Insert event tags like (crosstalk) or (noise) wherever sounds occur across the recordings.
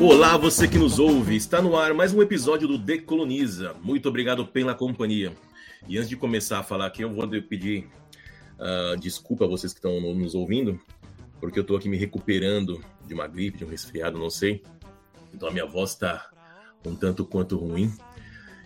Olá, você que nos ouve. Está no ar mais um episódio do Decoloniza. Muito obrigado pela companhia. E antes de começar a falar aqui, eu vou pedir uh, desculpa a vocês que estão nos ouvindo, porque eu estou aqui me recuperando de uma gripe, de um resfriado, não sei. Então a minha voz está um tanto quanto ruim.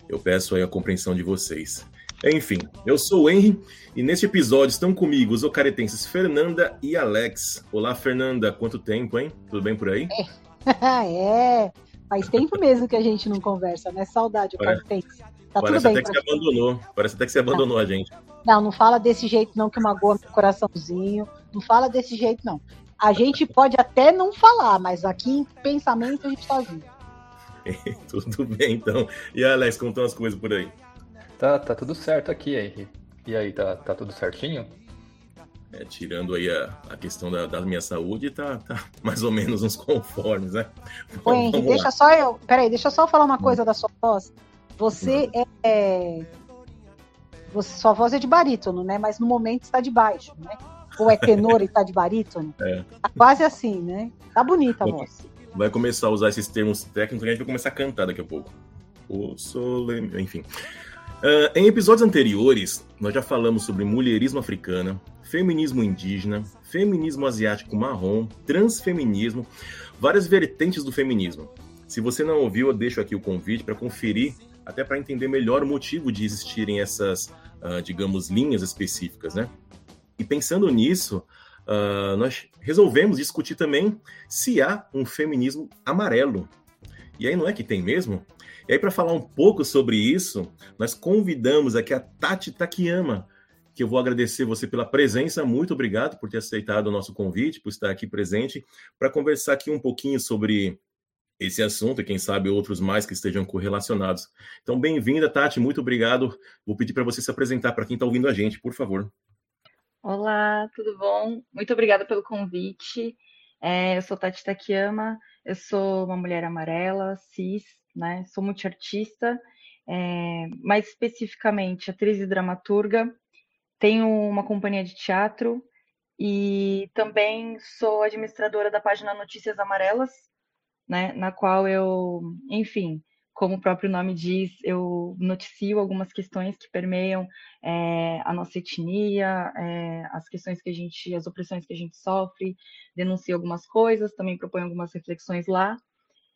Eu peço aí a compreensão de vocês. Enfim, eu sou o Henry e neste episódio estão comigo os ocaretenses Fernanda e Alex. Olá, Fernanda, quanto tempo, hein? Tudo bem por aí? É. (laughs) é, faz tempo mesmo que a gente não conversa, né? Saudade, parece, Tá parece até que você abandonou. Parece até que você abandonou a gente. Não, não fala desse jeito não que magoa meu coraçãozinho. Não fala desse jeito não. A gente pode até não falar, mas aqui em pensamento a gente tá junto. (laughs) tudo bem, então. E Alex, como estão as coisas por aí? Tá, tá tudo certo aqui, Henry. E aí, tá, tá tudo certinho? É, tirando aí a, a questão da, da, minha saúde, tá, tá, mais ou menos uns conformes, né? Ô, Henrique, deixa só eu. Peraí, deixa eu só falar uma coisa da sua voz. Você hum. é. Você, sua voz é de barítono, né? Mas no momento está de baixo, né? Ou é tenor e está de barítono? É. Tá quase assim, né? Tá bonita a voz. Vai começar a usar esses termos técnicos e a gente vai começar a cantar daqui a pouco. O solene... Enfim. Uh, em episódios anteriores, nós já falamos sobre mulherismo africana, feminismo indígena, feminismo asiático marrom, transfeminismo, várias vertentes do feminismo. Se você não ouviu, eu deixo aqui o convite para conferir, até para entender melhor o motivo de existirem essas, uh, digamos, linhas específicas, né? E pensando nisso, uh, nós resolvemos discutir também se há um feminismo amarelo. E aí não é que tem mesmo? E aí, para falar um pouco sobre isso, nós convidamos aqui a Tati Takiyama, que eu vou agradecer você pela presença. Muito obrigado por ter aceitado o nosso convite, por estar aqui presente, para conversar aqui um pouquinho sobre esse assunto e quem sabe outros mais que estejam correlacionados. Então, bem-vinda, Tati, muito obrigado. Vou pedir para você se apresentar para quem está ouvindo a gente, por favor. Olá, tudo bom? Muito obrigada pelo convite. É, eu sou Tati Takiyama, eu sou uma mulher amarela, cis, né? Sou multiartista, é, mais especificamente atriz e dramaturga, tenho uma companhia de teatro e também sou administradora da página Notícias Amarelas, né, na qual eu, enfim, como o próprio nome diz, eu noticio algumas questões que permeiam é, a nossa etnia, é, as questões que a gente, as opressões que a gente sofre, denuncio algumas coisas, também proponho algumas reflexões lá.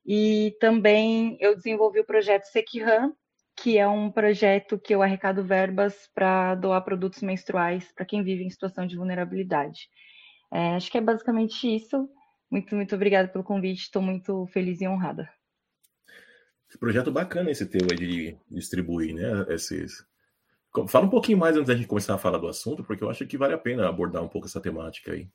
E também eu desenvolvi o projeto Sekihan, que é um projeto que eu arrecado verbas para doar produtos menstruais para quem vive em situação de vulnerabilidade. É, acho que é basicamente isso. Muito, muito obrigada pelo convite. Estou muito feliz e honrada. Esse projeto bacana esse teu aí de distribuir, né? Esses... Fala um pouquinho mais antes da gente começar a falar do assunto, porque eu acho que vale a pena abordar um pouco essa temática aí.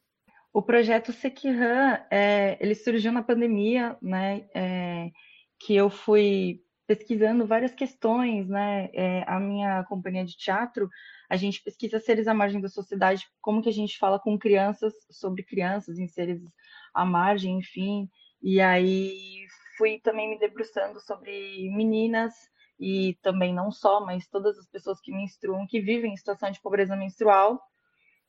O projeto Sekihan, é, ele surgiu na pandemia, né? É, que eu fui pesquisando várias questões, né? É, a minha companhia de teatro, a gente pesquisa seres à margem da sociedade, como que a gente fala com crianças sobre crianças em seres à margem, enfim. E aí fui também me debruçando sobre meninas e também não só, mas todas as pessoas que menstruam, que vivem em situação de pobreza menstrual,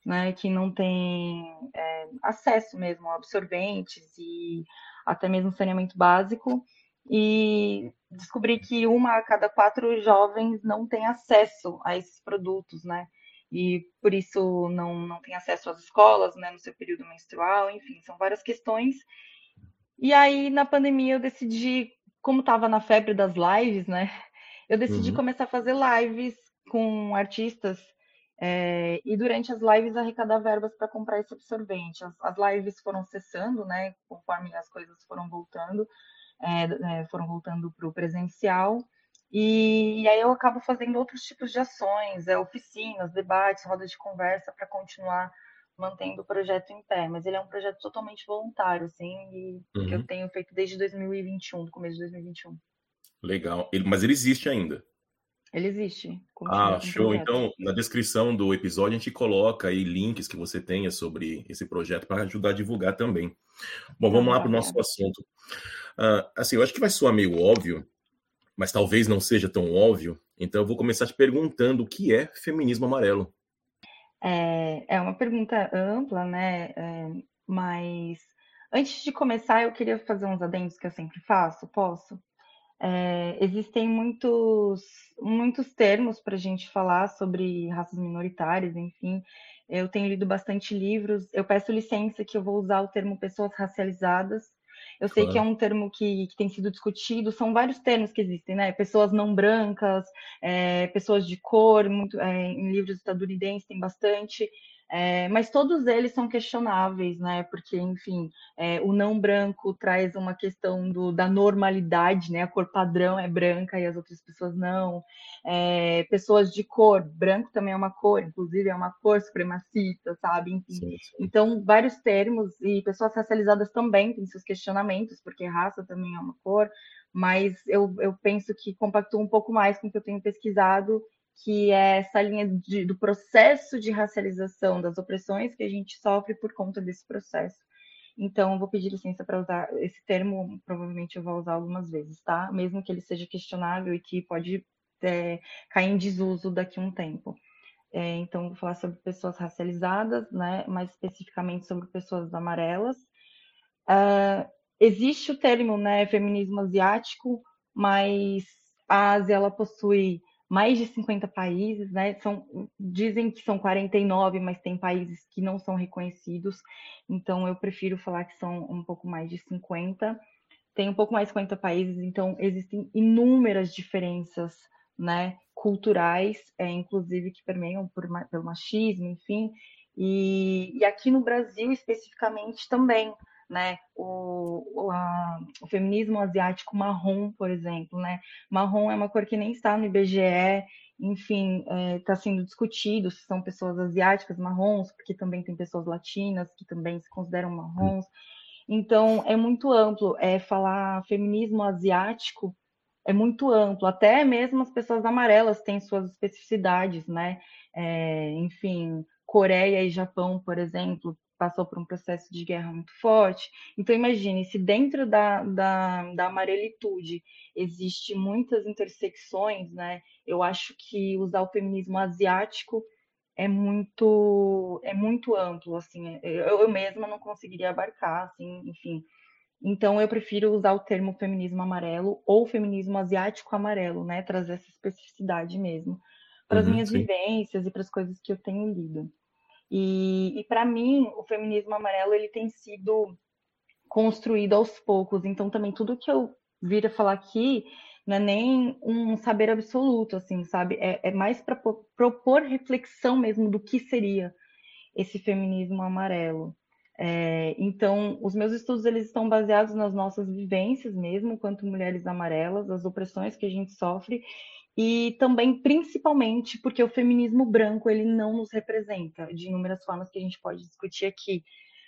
né, que não têm é, acesso mesmo a absorventes e até mesmo saneamento básico e descobri que uma a cada quatro jovens não tem acesso a esses produtos, né? E por isso não, não tem acesso às escolas, né, no seu período menstrual, enfim, são várias questões. E aí, na pandemia, eu decidi, como estava na febre das lives, né? Eu decidi uhum. começar a fazer lives com artistas é, e durante as lives arrecadar verbas para comprar esse absorvente. As, as, lives foram cessando, né? Conforme as coisas foram voltando é, é, foram voltando para o presencial. E, e, aí eu acabo fazendo outros tipos de ações, é, oficinas, debates, rodas de conversa para continuar mantendo o projeto em pé. Mas ele é um projeto totalmente voluntário, assim, e uhum. que eu tenho feito desde 2021, do começo de 2021. Legal. Ele, mas ele existe ainda? Ele existe. Ah, show. Então, na descrição do episódio, a gente coloca aí links que você tenha sobre esse projeto para ajudar a divulgar também. Bom, vamos lá para o nosso assunto. Uh, assim, eu acho que vai soar meio óbvio, mas talvez não seja tão óbvio. Então, eu vou começar te perguntando o que é feminismo amarelo. É, é uma pergunta ampla, né? É, mas Antes de começar, eu queria fazer uns adendos que eu sempre faço, posso? É, existem muitos, muitos termos para a gente falar sobre raças minoritárias, enfim. Eu tenho lido bastante livros. Eu peço licença que eu vou usar o termo pessoas racializadas. Eu sei claro. que é um termo que, que, tem sido discutido, são vários termos que existem, né? Pessoas não brancas, é, pessoas de cor, muito, é, em livros estadunidenses tem bastante. É, mas todos eles são questionáveis, né? Porque, enfim, é, o não branco traz uma questão do, da normalidade, né? A cor padrão é branca e as outras pessoas não. É, pessoas de cor, branco também é uma cor, inclusive é uma cor supremacista, sabe? Enfim, sim, sim. Então, vários termos, e pessoas racializadas também têm seus questionamentos, porque raça também é uma cor, mas eu, eu penso que compactua um pouco mais com o que eu tenho pesquisado que é essa linha de, do processo de racialização, das opressões que a gente sofre por conta desse processo. Então, vou pedir licença para usar esse termo, provavelmente eu vou usar algumas vezes, tá? Mesmo que ele seja questionável e que pode é, cair em desuso daqui a um tempo. É, então, vou falar sobre pessoas racializadas, né? mais especificamente sobre pessoas amarelas. Uh, existe o termo né, feminismo asiático, mas a Ásia ela possui mais de 50 países, né? São, dizem que são 49, mas tem países que não são reconhecidos, então eu prefiro falar que são um pouco mais de 50. Tem um pouco mais de 50 países, então existem inúmeras diferenças, né? Culturais, é, inclusive que permeiam por, pelo machismo, enfim. E, e aqui no Brasil especificamente também, né? O, o, a, o, feminismo asiático marrom, por exemplo, né? Marrom é uma cor que nem está no IBGE, enfim, está é, tá sendo discutido se são pessoas asiáticas marrons, porque também tem pessoas latinas que também se consideram marrons. Então, é muito amplo. É falar feminismo asiático é muito amplo. Até mesmo as pessoas amarelas têm suas especificidades, né? É, enfim, Coreia e Japão, por exemplo, passou por um processo de guerra muito forte. Então, imagine, se dentro da, da, da amarelitude existe muitas intersecções, né? Eu acho que usar o feminismo asiático é muito é muito amplo, assim. Eu, eu mesma não conseguiria abarcar, assim, enfim. Então, eu prefiro usar o termo feminismo amarelo ou feminismo asiático amarelo, né? Trazer essa especificidade mesmo para as uhum, minhas sim. vivências e para as coisas que eu tenho lido. E, e para mim, o feminismo amarelo ele tem sido construído aos poucos. Então, também tudo que eu vir a falar aqui não é nem um saber absoluto, assim, sabe? É, é mais para propor reflexão mesmo do que seria esse feminismo amarelo. É, então, os meus estudos eles estão baseados nas nossas vivências mesmo, quanto mulheres amarelas, as opressões que a gente sofre e também principalmente porque o feminismo branco ele não nos representa de inúmeras formas que a gente pode discutir aqui,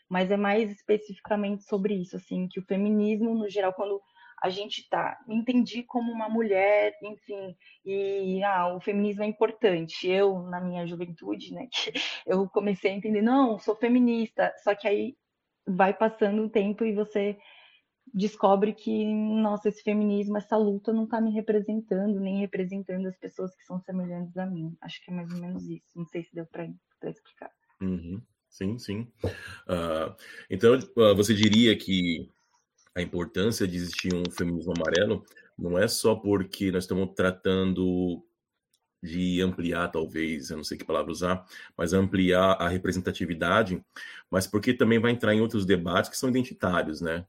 mas é mais especificamente sobre isso, assim, que o feminismo no geral quando a gente tá, entendi como uma mulher, enfim, e ah, o feminismo é importante. Eu na minha juventude, né, (laughs) eu comecei a entender, não, sou feminista, só que aí vai passando o tempo e você descobre que, nossa, esse feminismo, essa luta não está me representando, nem representando as pessoas que são semelhantes a mim. Acho que é mais ou menos isso. Não sei se deu para explicar. Uhum. Sim, sim. Uh, então, uh, você diria que a importância de existir um feminismo amarelo não é só porque nós estamos tratando de ampliar, talvez, eu não sei que palavra usar, mas ampliar a representatividade, mas porque também vai entrar em outros debates que são identitários, né?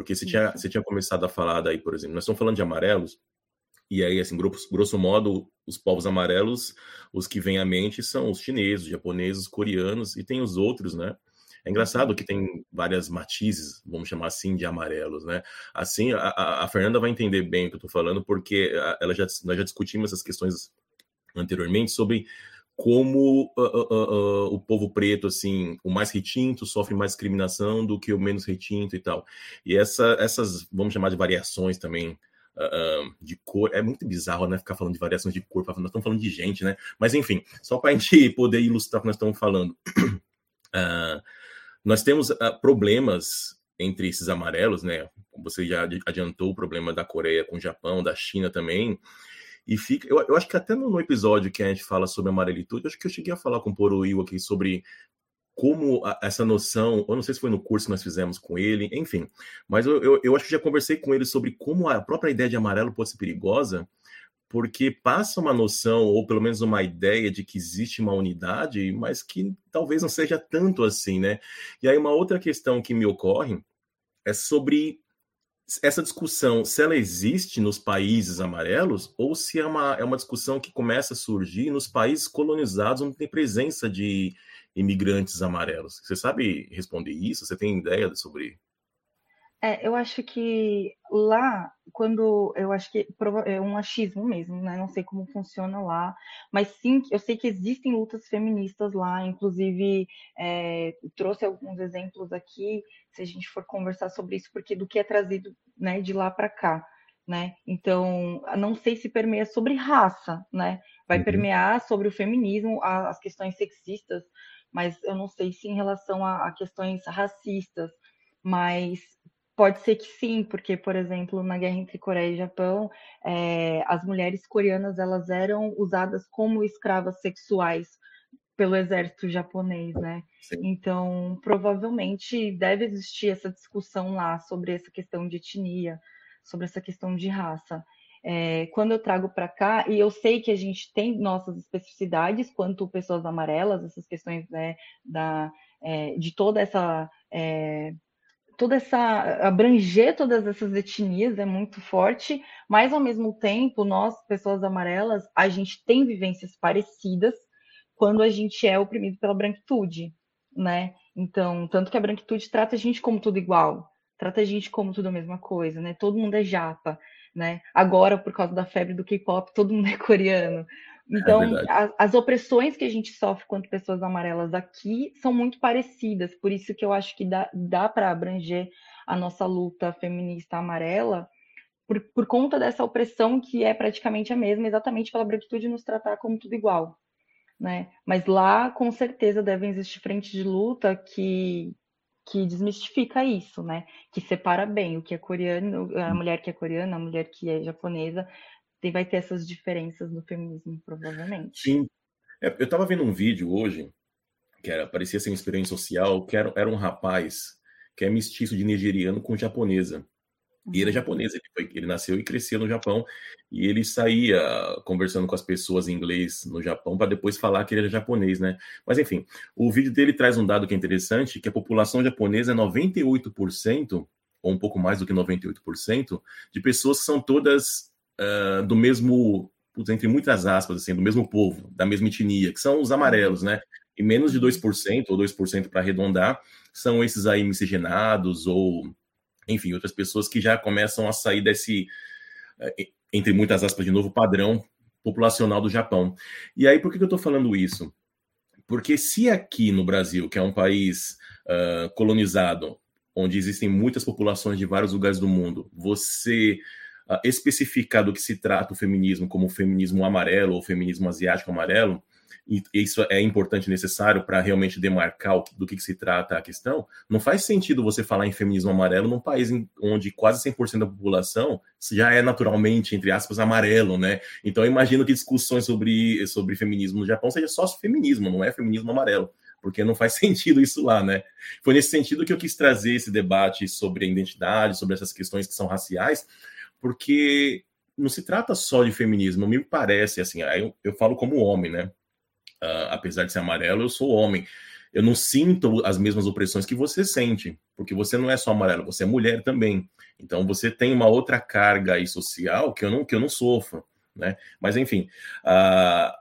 Porque você tinha, você tinha começado a falar daí, por exemplo, nós estamos falando de amarelos, e aí, assim, grosso, grosso modo, os povos amarelos, os que vêm à mente são os chineses, os japoneses, os coreanos, e tem os outros, né? É engraçado que tem várias matizes, vamos chamar assim, de amarelos, né? Assim, a, a Fernanda vai entender bem o que eu estou falando, porque ela já, nós já discutimos essas questões anteriormente sobre como uh, uh, uh, o povo preto, assim, o mais retinto sofre mais discriminação do que o menos retinto e tal. E essa, essas, vamos chamar de variações também de cor, é muito bizarro, né? Ficar falando de variações de cor, nós estamos falando de gente, né? Mas enfim, só para a (laughs) gente poder ilustrar o que nós estamos falando. (clears throat) nós temos problemas entre esses amarelos, né? Você já adiantou o problema da Coreia com o Japão, da China também. E fica. Eu, eu acho que até no, no, episódio que a gente fala sobre amarelitude, acho que eu cheguei a falar com o Poroil aqui sobre como a, essa noção, eu não sei se foi no curso que nós fizemos com ele, enfim, mas eu, eu, eu acho que já conversei com ele sobre como a própria ideia de amarelo pode ser perigosa, porque passa uma noção, ou pelo menos uma ideia de que existe uma unidade, mas que talvez não seja tanto assim, né? E aí uma outra questão que me ocorre é sobre essa discussão, se ela existe nos países amarelos, ou se é uma, é uma discussão que começa a surgir nos países colonizados, onde tem presença de imigrantes amarelos. Você sabe responder isso? Você tem ideia sobre é, eu acho que lá, quando eu acho que é um achismo mesmo, né? Não sei como funciona lá, mas sim, eu sei que existem lutas feministas lá, inclusive é, trouxe alguns exemplos aqui, se a gente for conversar sobre isso, porque do que é trazido, né, de lá para cá, né? Então, não sei se permeia sobre raça, né? Vai uhum. permear sobre o feminismo, as questões sexistas, mas eu não sei se em relação a, a questões racistas, mas Pode ser que sim, porque, por exemplo, na guerra entre Coreia e Japão, é, as mulheres coreanas elas eram usadas como escravas sexuais pelo exército japonês, né? Sim. Então, provavelmente deve existir essa discussão lá sobre essa questão de etnia, sobre essa questão de raça. É, quando eu trago para cá, e eu sei que a gente tem nossas especificidades quanto pessoas amarelas, essas questões né, da, é, de toda essa é, toda essa abranger todas essas etnias é muito forte, mas ao mesmo tempo nós, pessoas amarelas, a gente tem vivências parecidas quando a gente é oprimido pela branquitude, né? Então, tanto que a branquitude trata a gente como tudo igual, trata a gente como tudo a mesma coisa, né? Todo mundo é japa, né? Agora, por causa da febre do K-pop, todo mundo é coreano. Então, é a, as opressões que a gente sofre quanto pessoas amarelas aqui são muito parecidas, por isso que eu acho que dá, dá para abranger a nossa luta feminista amarela, por, por conta dessa opressão que é praticamente a mesma, exatamente pela branquitude nos tratar como tudo igual. Né? Mas lá, com certeza, devem existir frentes de luta que, que desmistifica isso, né? Que separa bem o que é coreano, a mulher que é coreana, a mulher que é japonesa, e vai ter essas diferenças no feminismo, provavelmente. Sim. É, eu estava vendo um vídeo hoje, que era, parecia ser uma experiência social, que era, era um rapaz que é mestiço de nigeriano com japonesa. E ele é uhum. japonês, ele, foi, ele nasceu e cresceu no Japão, e ele saía conversando com as pessoas em inglês no Japão para depois falar que ele era japonês, né? Mas enfim, o vídeo dele traz um dado que é interessante, que a população japonesa é 98%, ou um pouco mais do que 98%, de pessoas que são todas do mesmo, entre muitas aspas, assim, do mesmo povo, da mesma etnia, que são os amarelos, né? E menos de 2%, ou 2% para arredondar, são esses aí miscigenados, ou, enfim, outras pessoas que já começam a sair desse, uh, entre muitas aspas, de novo, padrão populacional do Japão. E aí, por que, que eu estou falando isso? Porque se aqui no Brasil, que é um país uh, colonizado, onde existem muitas populações de vários lugares do mundo, você uh, especificar do que se trata o feminismo como o feminismo amarelo ou feminismo asiático amarelo, e isso é importante e necessário para realmente demarcar do que, que, se trata a questão, não faz sentido você falar em feminismo amarelo num país em, onde quase 100% da população já é naturalmente, entre aspas, amarelo, né? Então eu imagino que discussões sobre, sobre feminismo no Japão seja só feminismo, não é feminismo amarelo porque não faz (laughs) sentido isso lá, né? Foi nesse sentido que eu quis trazer esse debate sobre a identidade, sobre essas questões que são raciais, porque não se trata só de feminismo, me parece, assim, eu, eu falo como homem, né? Uh, apesar de ser amarelo, eu sou homem. Eu não sinto as mesmas opressões que você sente, porque você não é só amarelo, você é mulher também. Então você tem uma outra carga aí social que eu não, que eu não sofro, né? Mas enfim, uh,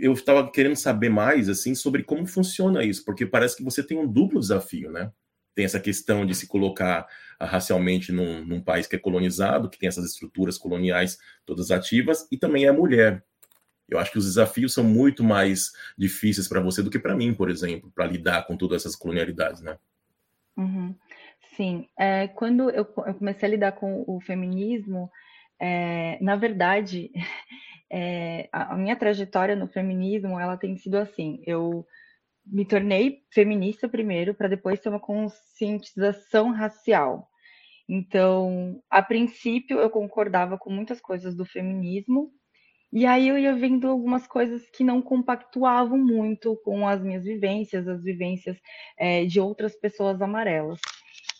eu estava querendo saber mais assim sobre como funciona isso, porque parece que você tem um duplo desafio, né? Tem essa questão de se colocar uh, racialmente num, num, país que é colonizado, que tem essas estruturas coloniais todas ativas, e também é mulher. Eu acho que os desafios são muito mais difíceis para você do que para mim, por exemplo, para lidar com todas essas colonialidades, né? Uhum. Sim, é, quando eu, eu, comecei a lidar com o feminismo, é, na verdade, (laughs) é, a, a minha trajetória no feminismo, ela tem sido assim, eu me tornei feminista primeiro, para depois ter uma conscientização racial. Então, a princípio, eu concordava com muitas coisas do feminismo, E aí eu ia vendo algumas coisas que não compactuavam muito com as minhas vivências, as vivências é, de outras pessoas amarelas.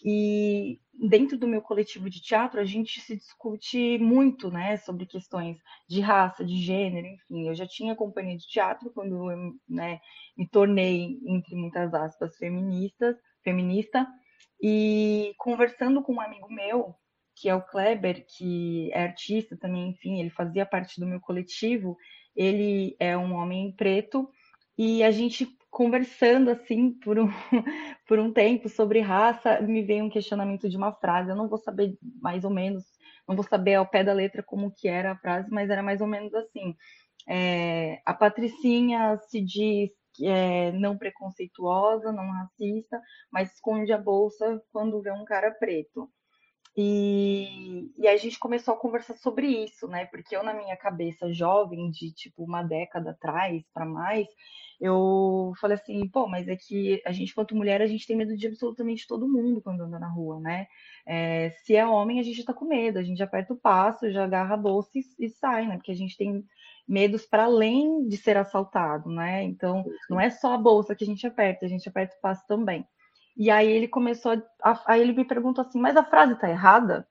E dentro do meu coletivo de teatro, a gente se discute muito, né, sobre questões de raça, de gênero, enfim. Eu já tinha companhia de teatro quando eu, né, me tornei, entre muitas aspas, feministas, feminista. E conversando com um amigo meu, que é o Kleber, que é artista também, enfim, ele fazia parte do meu coletivo. Ele é um homem preto e a gente conversando assim por um, (laughs) por um tempo sobre raça, me veio um questionamento de uma frase. Eu não vou saber mais ou menos, não vou saber ao pé da letra como que era a frase, mas era mais ou menos assim. É, a Patricinha se diz é não preconceituosa, não racista, mas esconde a bolsa quando vê um cara preto. E, e a gente começou a conversar sobre isso, né? Porque eu, na minha cabeça jovem, de tipo uma década atrás para mais, eu falei assim, pô, mas é que a gente, quanto mulher, a gente tem medo de absolutamente todo mundo quando anda na rua, né? É, se é homem, a gente tá com medo, a gente aperta o passo, já agarra a bolsa e, e sai, né? Porque a gente tem medos para além de ser assaltado, né? Então, não é só a bolsa que a gente aperta, a gente aperta o passo também. E aí ele começou a, aí ele me perguntou assim, mas a frase tá errada?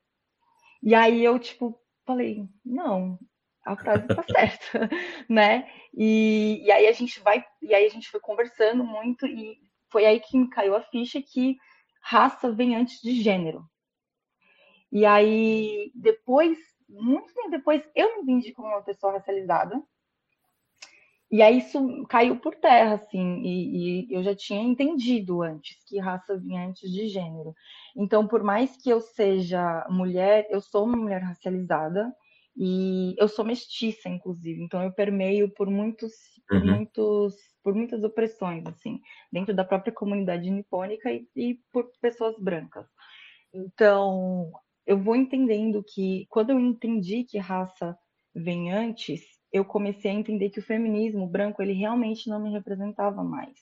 E aí eu tipo falei, não, a frase tá (laughs) certa, (laughs) né? E, e aí a gente vai, e aí a gente foi conversando muito e foi aí que me caiu a ficha que raça vem antes de gênero. E aí depois, muito tempo depois, eu me vendi como uma pessoa racializada, e aí isso caiu por terra, assim, e, e, eu já tinha entendido antes que raça vinha antes de gênero. Então, por mais que eu seja mulher, eu sou uma mulher racializada e eu sou mestiça, inclusive. Então, eu permeio por muitos, por uhum. muitos, por muitas opressões, assim, dentro da própria comunidade nipônica e, e por pessoas brancas. Então, eu vou entendendo que quando eu entendi que raça vem antes, eu comecei a entender que o feminismo branco ele realmente não me representava mais,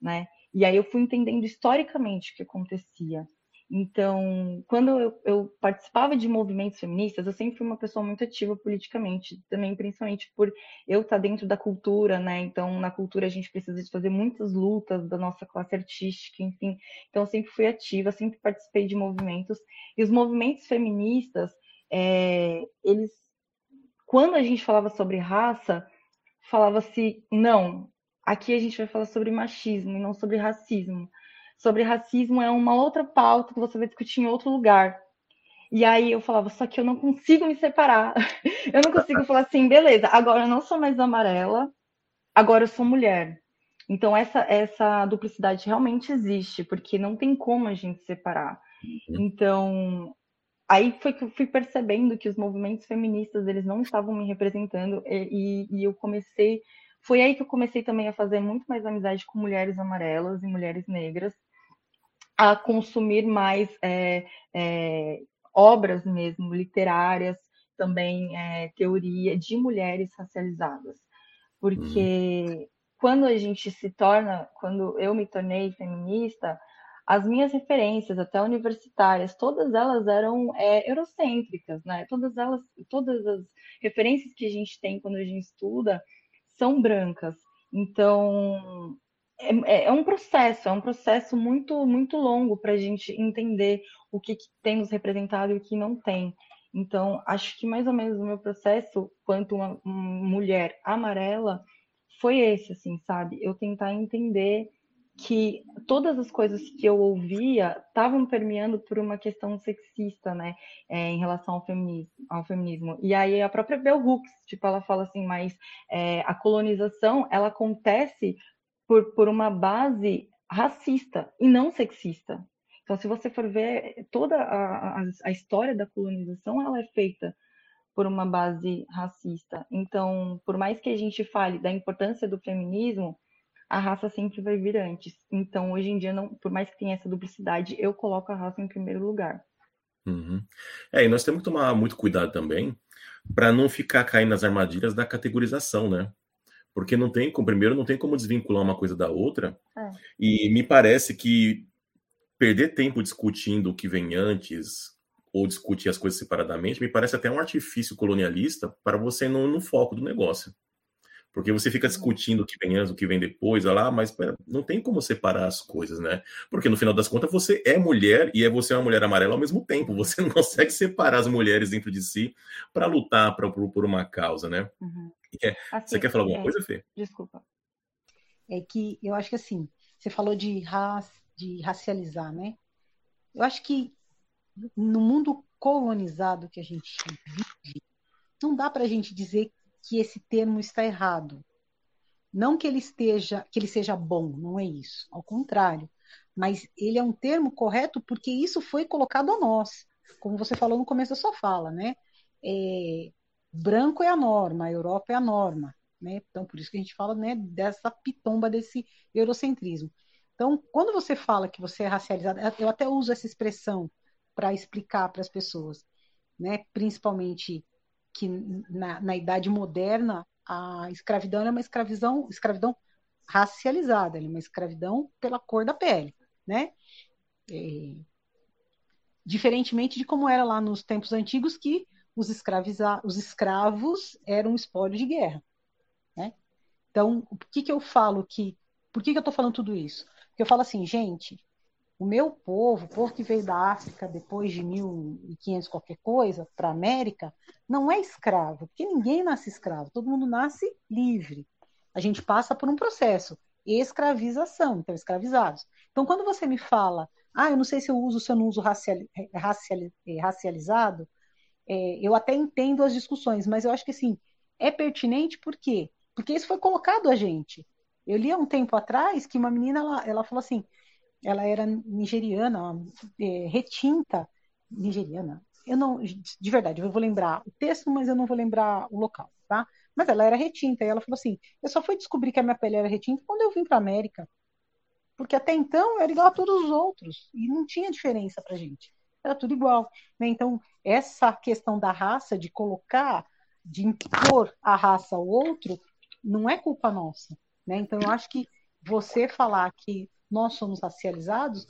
né? E aí eu fui entendendo historicamente o que acontecia. Então, quando eu, eu, participava de movimentos feministas, eu sempre fui uma pessoa muito ativa politicamente, também principalmente por eu estar dentro da cultura, né? Então, na cultura a gente precisa de fazer muitas lutas da nossa classe artística, enfim. Então, eu sempre fui ativa, sempre participei de movimentos. E os movimentos feministas, é, eles quando a gente falava sobre raça, falava-se, não, aqui a gente vai falar sobre machismo e não sobre racismo. Sobre racismo é uma outra pauta que você vai discutir em outro lugar. E aí eu falava, só que eu não consigo me separar. (laughs) eu não consigo falar assim, beleza, agora eu não sou mais amarela, agora eu sou mulher. Então essa essa duplicidade realmente existe, porque não tem como a gente separar. Uhum. Então, aí foi que eu fui percebendo que os movimentos feministas eles não estavam me representando e, e, eu comecei foi aí que eu comecei também a fazer muito mais amizade com mulheres amarelas e mulheres negras a consumir mais é, é, obras mesmo literárias também é, teoria de mulheres racializadas porque uhum. quando a gente se torna quando eu me tornei feminista as minhas referências, até universitárias, todas elas eram é, eurocêntricas, né? Todas elas, todas as referências que a gente tem quando a gente estuda são brancas. Então, é, é, é um processo, é um processo muito, muito longo para a gente entender o que, que tem nos representado e o que não tem. Então, acho que mais ou menos o meu processo, quanto uma, uma mulher amarela, foi esse, assim, sabe? Eu tentar entender que todas as coisas que eu ouvia estavam permeando por uma questão sexista, né, é, em relação ao feminismo, ao feminismo. E aí a própria Bell Hooks, tipo, ela fala assim, mas é, a colonização, ela acontece por, por uma base racista e não sexista. Então, se você for ver toda a, a, a história da colonização, ela é feita por uma base racista. Então, por mais que a gente fale da importância do feminismo, a raça sempre vai vir antes. Então, hoje em dia, não, por mais que tenha essa duplicidade, eu coloco a raça em primeiro lugar. Uhum. É, e nós temos que tomar muito cuidado também para não ficar caindo nas armadilhas da categorização, né? Porque não tem, como primeiro, não tem como desvincular uma coisa da outra. É. E me parece que perder tempo discutindo o que vem antes ou discute as coisas separadamente, me parece até um artifício colonialista para você não no foco do negócio. Porque você fica discutindo o que vem antes, o que vem depois, olha lá, mas não tem como separar as coisas, né? Porque no final das contas você é mulher e é você é uma mulher amarela ao mesmo tempo. (laughs) Você não consegue separar as mulheres dentro de si para lutar pra, por, por, uma causa, né? Uhum. É, assim, você quer falar alguma é, coisa, Fê? Desculpa. É que eu acho que assim, você falou de, raci, de racializar, né? Eu acho que no mundo colonizado que a gente vive, não dá para a gente dizer que esse termo está errado. Não que ele esteja, que ele seja bom, não é isso. Ao contrário, mas ele é um termo correto porque isso foi colocado a nós, como você falou no começo da sua fala, né? É, branco é a norma, a Europa é a norma, né? Então por isso que a gente fala, né, dessa pitomba desse eurocentrismo. Então, quando você fala que você é racializado, eu até uso essa expressão para explicar para as pessoas, né? Principalmente que na, na idade moderna a escravidão é uma escravidão, escravidão racializada, é uma escravidão pela cor da pele, né? É, diferentemente de como era lá nos tempos antigos, que os, escraviza os escravos eram espólio de guerra, né? Então, o que que eu falo que, por que que eu estou falando tudo isso? Porque eu falo assim, gente, o meu povo, o povo que veio da África depois de 1500 qualquer coisa, para a América, não é escravo, porque ninguém nasce escravo, todo mundo nasce livre. A gente passa por um processo, escravização, então escravizados. Então, quando você me fala, ah, eu não sei se eu uso, se eu não uso racial, racial, racializado, é, eu até entendo as discussões, mas eu acho que assim, é pertinente por quê? Porque isso foi colocado a gente. Eu li há um tempo atrás que uma menina, ela, ela falou assim, ela era nigeriana, é, retinta, nigeriana. Eu não, de verdade, eu vou lembrar o texto, mas eu não vou lembrar o local, tá? Mas ela era retinta e ela falou assim: eu só fui descobrir que a minha pele era retinta quando eu vim para América, porque até então eu era igual a todos os outros e não tinha diferença para gente, era tudo igual. Né? Então essa questão da raça, de colocar, de impor a raça ao outro, não é culpa nossa. Né? Então eu acho que você falar que nós somos racializados,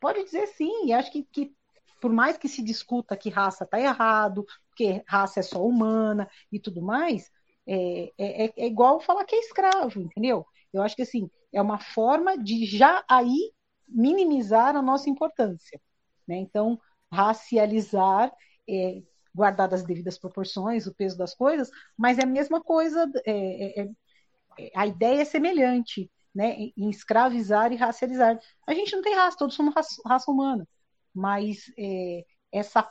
pode dizer sim, e acho que, que por mais que se discuta que raça está errado, que raça é só humana e tudo mais, é, é, é, é, igual falar que é escravo, entendeu? Eu acho que assim, é uma forma de já aí minimizar a nossa importância. Né? Então, racializar, é, guardar as devidas proporções, o peso das coisas, mas é a mesma coisa, é, é, a ideia é semelhante né, em escravizar e racializar. A gente não tem raça, todos somos raça, raça humana, mas é, essa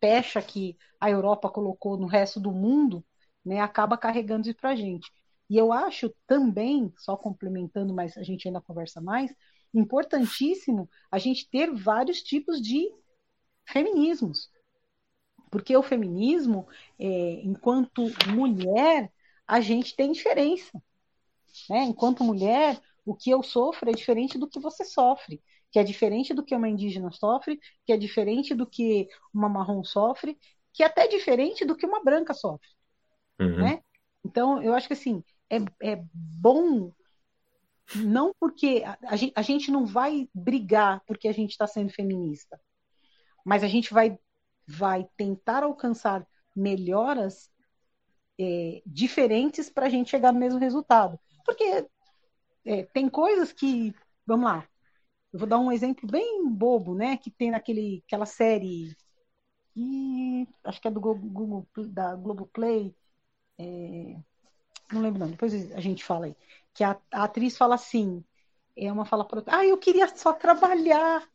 pecha que a Europa colocou no resto do mundo né, acaba carregando isso para a gente. E eu acho também, só complementando, mas a gente ainda conversa mais, importantíssimo a gente ter vários tipos de feminismos. Porque o feminismo, é, enquanto mulher, a gente tem diferença. Né? Enquanto mulher, o que eu sofro é diferente do que você sofre, que é diferente do que uma indígena sofre, que é diferente do que uma marrom sofre, que é até diferente do que uma branca sofre. Uhum. Né? Então, eu acho que assim, é, é bom, não porque a, a, gente, não vai brigar porque a gente está sendo feminista, mas a gente vai, vai tentar alcançar melhoras é, diferentes para a gente chegar no mesmo resultado. Porque é, tem coisas que, vamos lá, eu vou dar um exemplo bem bobo, né? Que tem naquele, aquela série, e acho que é do Google, da Globoplay, é, não lembro não, depois a gente fala aí, que a, a atriz fala assim, é uma fala para outra, ah, eu queria só trabalhar.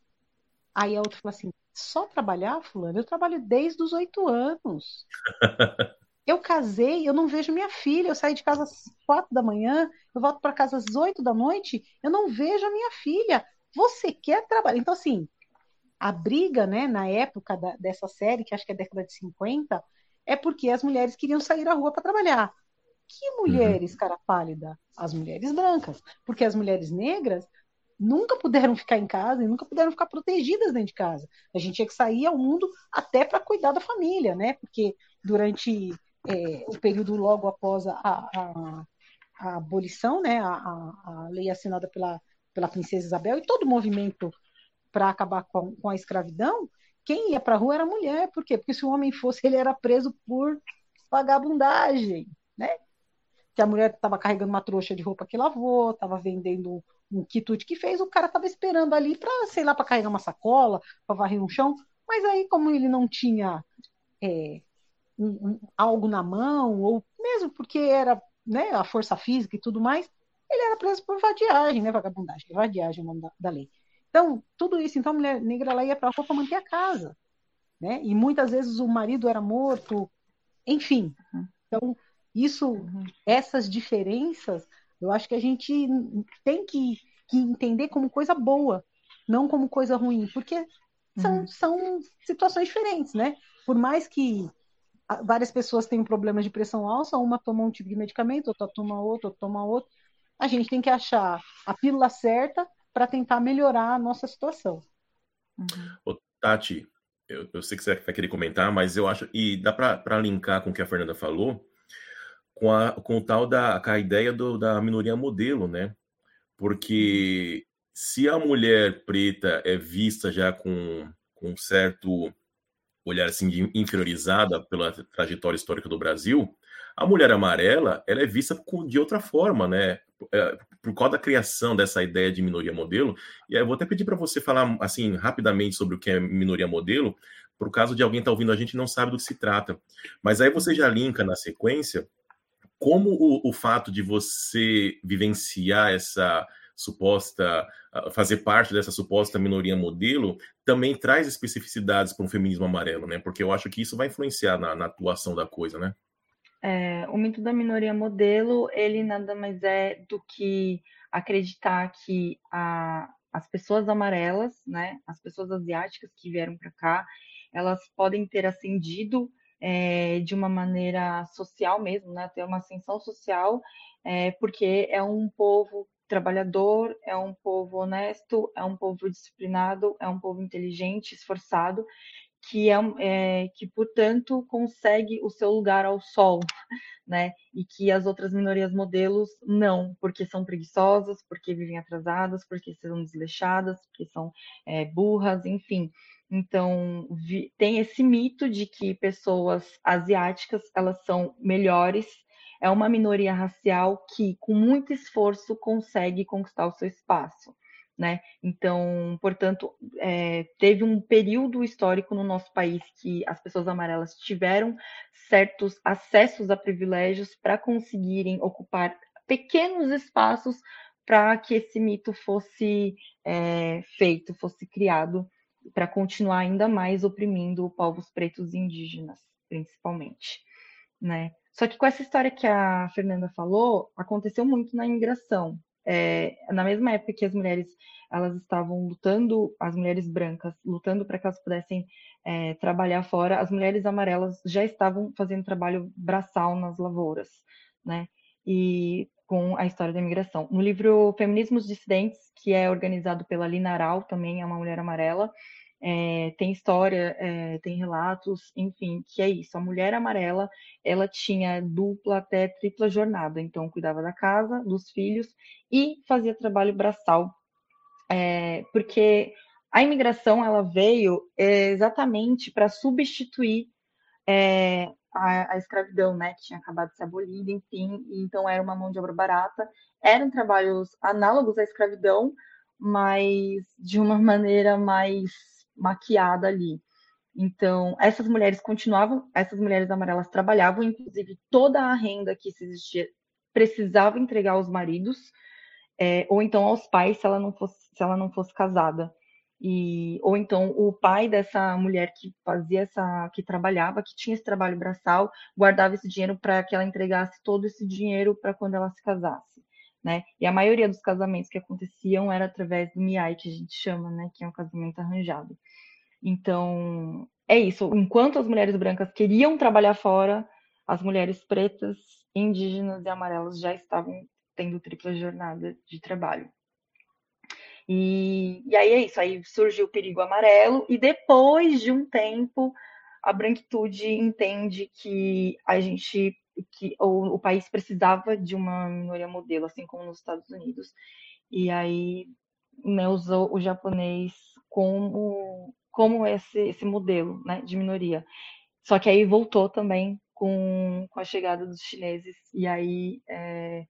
Aí a outra fala assim, só trabalhar, fulano? Eu trabalho desde os oito anos. (laughs) Eu casei, eu não vejo minha filha. Eu saio de casa às quatro da manhã, eu volto para casa às oito da noite, eu não vejo a minha filha. Você quer trabalhar? Então, assim, a briga, né, na época da, dessa série, que acho que é década de 50, é porque as mulheres queriam sair à rua para trabalhar. Que mulheres, uhum. cara pálida? As mulheres brancas. Porque as mulheres negras nunca puderam ficar em casa e nunca puderam ficar protegidas dentro de casa. A gente tinha que sair ao mundo até para cuidar da família, né? Porque durante é, o período logo após a, a, a abolição, né, a, a, lei assinada pela, pela princesa Isabel e todo o movimento para acabar com, com, a escravidão, quem ia para a rua era a mulher. Por quê? Porque se o homem fosse, ele era preso por vagabundagem, né? Que a mulher estava carregando uma trouxa de roupa que lavou, estava vendendo um quitute que fez, o cara estava esperando ali para, sei lá, para carregar uma sacola, para varrer um chão. Mas aí, como ele não tinha é, um, um, algo na mão, ou mesmo porque era né, a força física e tudo mais, ele era preso por vadiagem, né, vagabundagem, vadiagem é o nome da, da lei. Então, tudo isso, então a mulher negra ela ia para a rua para manter a casa, né? E muitas vezes o marido era morto, enfim. Então, isso, essas diferenças, eu acho que a gente tem que, que entender como coisa boa, não como coisa ruim, porque são, uhum. são situações diferentes, né? Por mais que várias pessoas tenham problemas de pressão alta, uma toma um tipo de medicamento, outra toma outro, outra toma outro. A gente tem que achar a pílula certa para tentar melhorar a nossa situação. Uhum. Ô, Tati, eu, eu, sei que você vai querer comentar, mas eu acho, e dá para linkar com o que a Fernanda falou, com, a, com o tal da com a ideia do, da minoria modelo, né? Porque se a mulher preta é vista já com, com um certo olhar assim inferiorizada pela trajetória histórica do Brasil, a mulher amarela ela é vista de outra forma, né? É, por causa da criação dessa ideia de minoria modelo. E eu vou até pedir para você falar assim rapidamente sobre o que é minoria modelo, por caso de alguém estar tá ouvindo a gente não sabe do que se trata. Mas aí você já linka na sequência como o, o fato de você vivenciar essa suposta fazer parte dessa suposta minoria modelo também traz especificidades para um feminismo amarelo, né? Porque eu acho que isso vai influenciar na, na atuação da coisa, né? É, o mito da minoria modelo, ele nada mais é do que acreditar que a, as pessoas amarelas, né, as pessoas asiáticas que vieram para cá, elas podem ter ascendido é, de uma maneira social mesmo, né, ter uma ascensão social, é, porque é um povo trabalhador, é um povo honesto, é um povo disciplinado, é um povo inteligente, esforçado, que é, é, que portanto consegue o seu lugar ao sol, (laughs) né? E que as outras minorias modelos não, porque são preguiçosas, porque vivem atrasadas, porque são desleixadas, porque são é, burras, enfim. Então vi, tem esse mito de que pessoas asiáticas elas são melhores. É uma minoria racial que, com muito esforço, consegue conquistar o seu espaço né? Então, portanto, é, teve um período histórico no nosso país que as pessoas amarelas tiveram certos acessos a privilégios para conseguirem ocupar pequenos espaços para que esse mito fosse é, feito, fosse criado, para continuar ainda mais oprimindo povos pretos e indígenas, principalmente, né? Só que com essa história que a Fernanda falou, aconteceu muito na imigração, é, na mesma época que as mulheres elas estavam lutando, as mulheres brancas lutando para que elas pudessem é, trabalhar fora, as mulheres amarelas já estavam fazendo trabalho braçal nas lavouras, né? E com a história da imigração. No livro Feminismos Dissidentes, que é organizado pela Lina Aral, também é uma mulher amarela, é, tem história, é, tem relatos, enfim, que é isso. A mulher amarela, ela tinha dupla até tripla jornada, então cuidava da casa, dos filhos e fazia trabalho braçal, é, porque a imigração ela veio exatamente para substituir é, a, a, escravidão, né, que tinha acabado de ser abolida, enfim, então era uma mão de obra barata, eram trabalhos análogos à escravidão, mas de uma (laughs) maneira mais maquiada ali. Então, essas mulheres continuavam, essas mulheres amarelas trabalhavam, inclusive toda a renda que existia precisava entregar aos maridos, é, ou então aos pais se ela não fosse, se ela não fosse casada. E, ou então o pai dessa mulher que fazia essa, que trabalhava, que tinha esse trabalho braçal, guardava esse dinheiro para que ela entregasse todo esse dinheiro para quando ela se casasse. Né? E a maioria dos casamentos que aconteciam era através do MIAI, que a gente chama, né? Que é um casamento arranjado. Então, é isso. Enquanto as mulheres brancas queriam trabalhar fora, as mulheres pretas, indígenas e amarelas já estavam tendo tripla jornada de trabalho. E, e aí é isso, aí surgiu o perigo amarelo, e depois de um tempo, a branquitude entende que a gente que o, o país precisava de uma minoria modelo, assim como nos Estados Unidos. E aí né, usou o japonês como como esse, esse modelo né, de minoria. Só que aí voltou também com, com a chegada dos chineses, e aí é,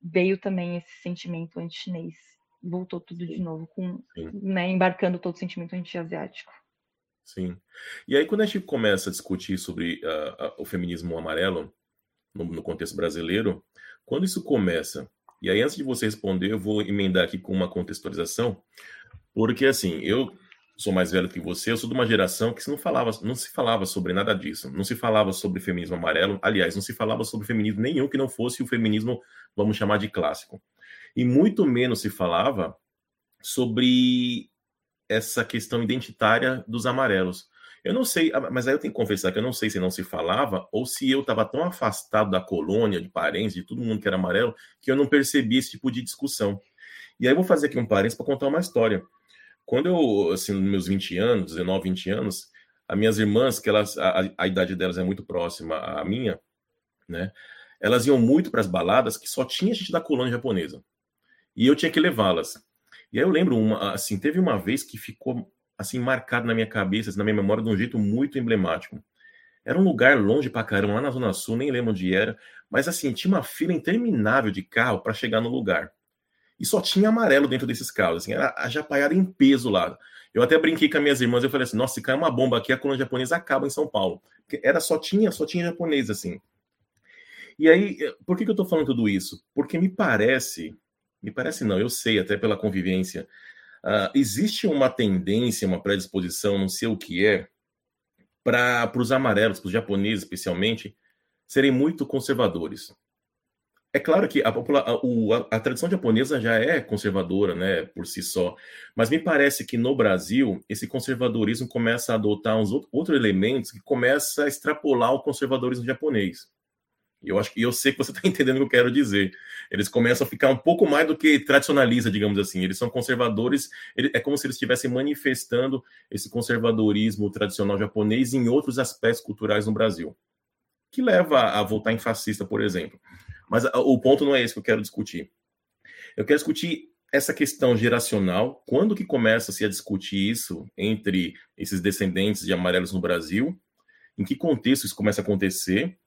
veio também esse sentimento anti-chinês. Voltou tudo de novo, com, né, embarcando todo o sentimento anti-asiático. Sim. E aí, quando a gente começa a discutir sobre uh, o feminismo amarelo, no, no, contexto brasileiro, quando isso começa, e aí antes de você responder, eu vou emendar aqui com uma contextualização, porque assim, eu sou mais velho que você, eu sou de uma geração que não falava, não se falava sobre nada disso, não se falava sobre feminismo amarelo, aliás, não se falava sobre feminismo nenhum que não fosse o feminismo, vamos chamar de clássico. E muito menos se falava sobre essa questão identitária dos amarelos. Eu não sei, ah, mas aí eu tenho que confessar que eu não sei se não se falava ou se eu estava tão afastado da colônia, de parentes, de todo mundo que era amarelo, que eu não percebi esse tipo de discussão. E aí eu vou fazer aqui um parênteses para contar uma história. Quando eu, assim, nos meus 20 anos, 19, 20 anos, as minhas irmãs, que elas, a, a idade delas é muito próxima à minha, né? Elas iam muito para as baladas que só tinha gente da colônia japonesa. E eu tinha que levá-las. E aí eu lembro, uma, assim, teve uma vez que ficou assim marcado na minha cabeça, assim, na minha memória, de um jeito muito emblemático. Era um lugar longe pra caramba, lá na Zona Sul, nem lembro onde era, mas assim, tinha uma fila interminável de carro para chegar no lugar e só tinha amarelo dentro desses carros, assim, era a japaiada em peso lá. Eu até brinquei com as minhas irmãs, eu falei assim, nossa, se cair uma bomba aqui, a colônia japonesa acaba em São Paulo. Porque era só tinha, só tinha japonês, assim. E aí, eh, por que, que eu tô falando tudo isso? Porque me parece, me parece não, eu sei, até pela convivência, uh, existe uma tendência, uma predisposição, não sei o que é, para os amarelos, para os japoneses especialmente, serem muito conservadores. É claro que a, a, a, tradição japonesa já é conservadora, né, por si só, mas me parece que no Brasil esse conservadorismo começa a adotar uns outros elementos que começa a extrapolar o conservadorismo japonês. Eu acho que eu sei que você está (laughs) entendendo o que eu quero dizer. Eles começam a ficar um pouco mais do que tradicionaliza, digamos assim. Eles são conservadores. é como se eles estivessem manifestando esse conservadorismo tradicional japonês em outros aspectos culturais no Brasil, que leva a voltar em fascista, por exemplo. Mas o ponto não é esse que eu quero discutir. Eu quero discutir essa questão geracional, quando que começa-se a discutir isso entre esses descendentes de amarelos no Brasil, em que contexto isso começa a acontecer,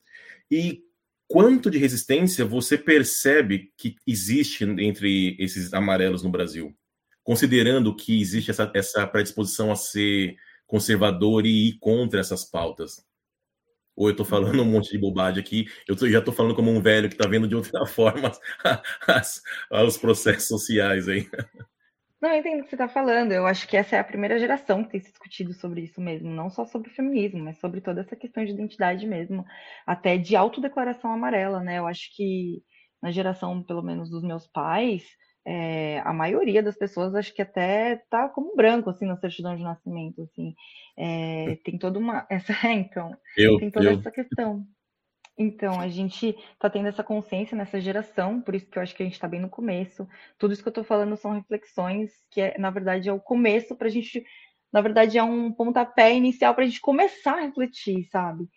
e quanto de resistência você percebe que existe entre esses amarelos no Brasil, considerando que existe essa, essa predisposição a ser conservador e ir contra essas pautas. Ou eu tô falando um monte de bobagem aqui, eu tô, já tô falando como um velho que tá vendo de outra (laughs) forma as, os processos sociais aí. Não, eu entendo o que você está falando. Eu acho que essa é a primeira geração que tem se discutido sobre isso mesmo, não só sobre o feminismo, mas sobre toda essa questão de identidade mesmo, até de autodeclaração amarela, né? Eu acho que na geração, pelo menos, dos meus pais, é, a maioria das pessoas acho que até tá como branco assim na certidão de nascimento assim é, tem toda uma (laughs) essa então eu, tem toda eu. essa questão então a gente tá tendo essa consciência nessa geração por isso que eu acho que a gente está bem no começo. Tudo isso que eu estou falando são reflexões que é, na verdade é o começo para a gente na verdade é um pontapé inicial para a gente começar a refletir sabe?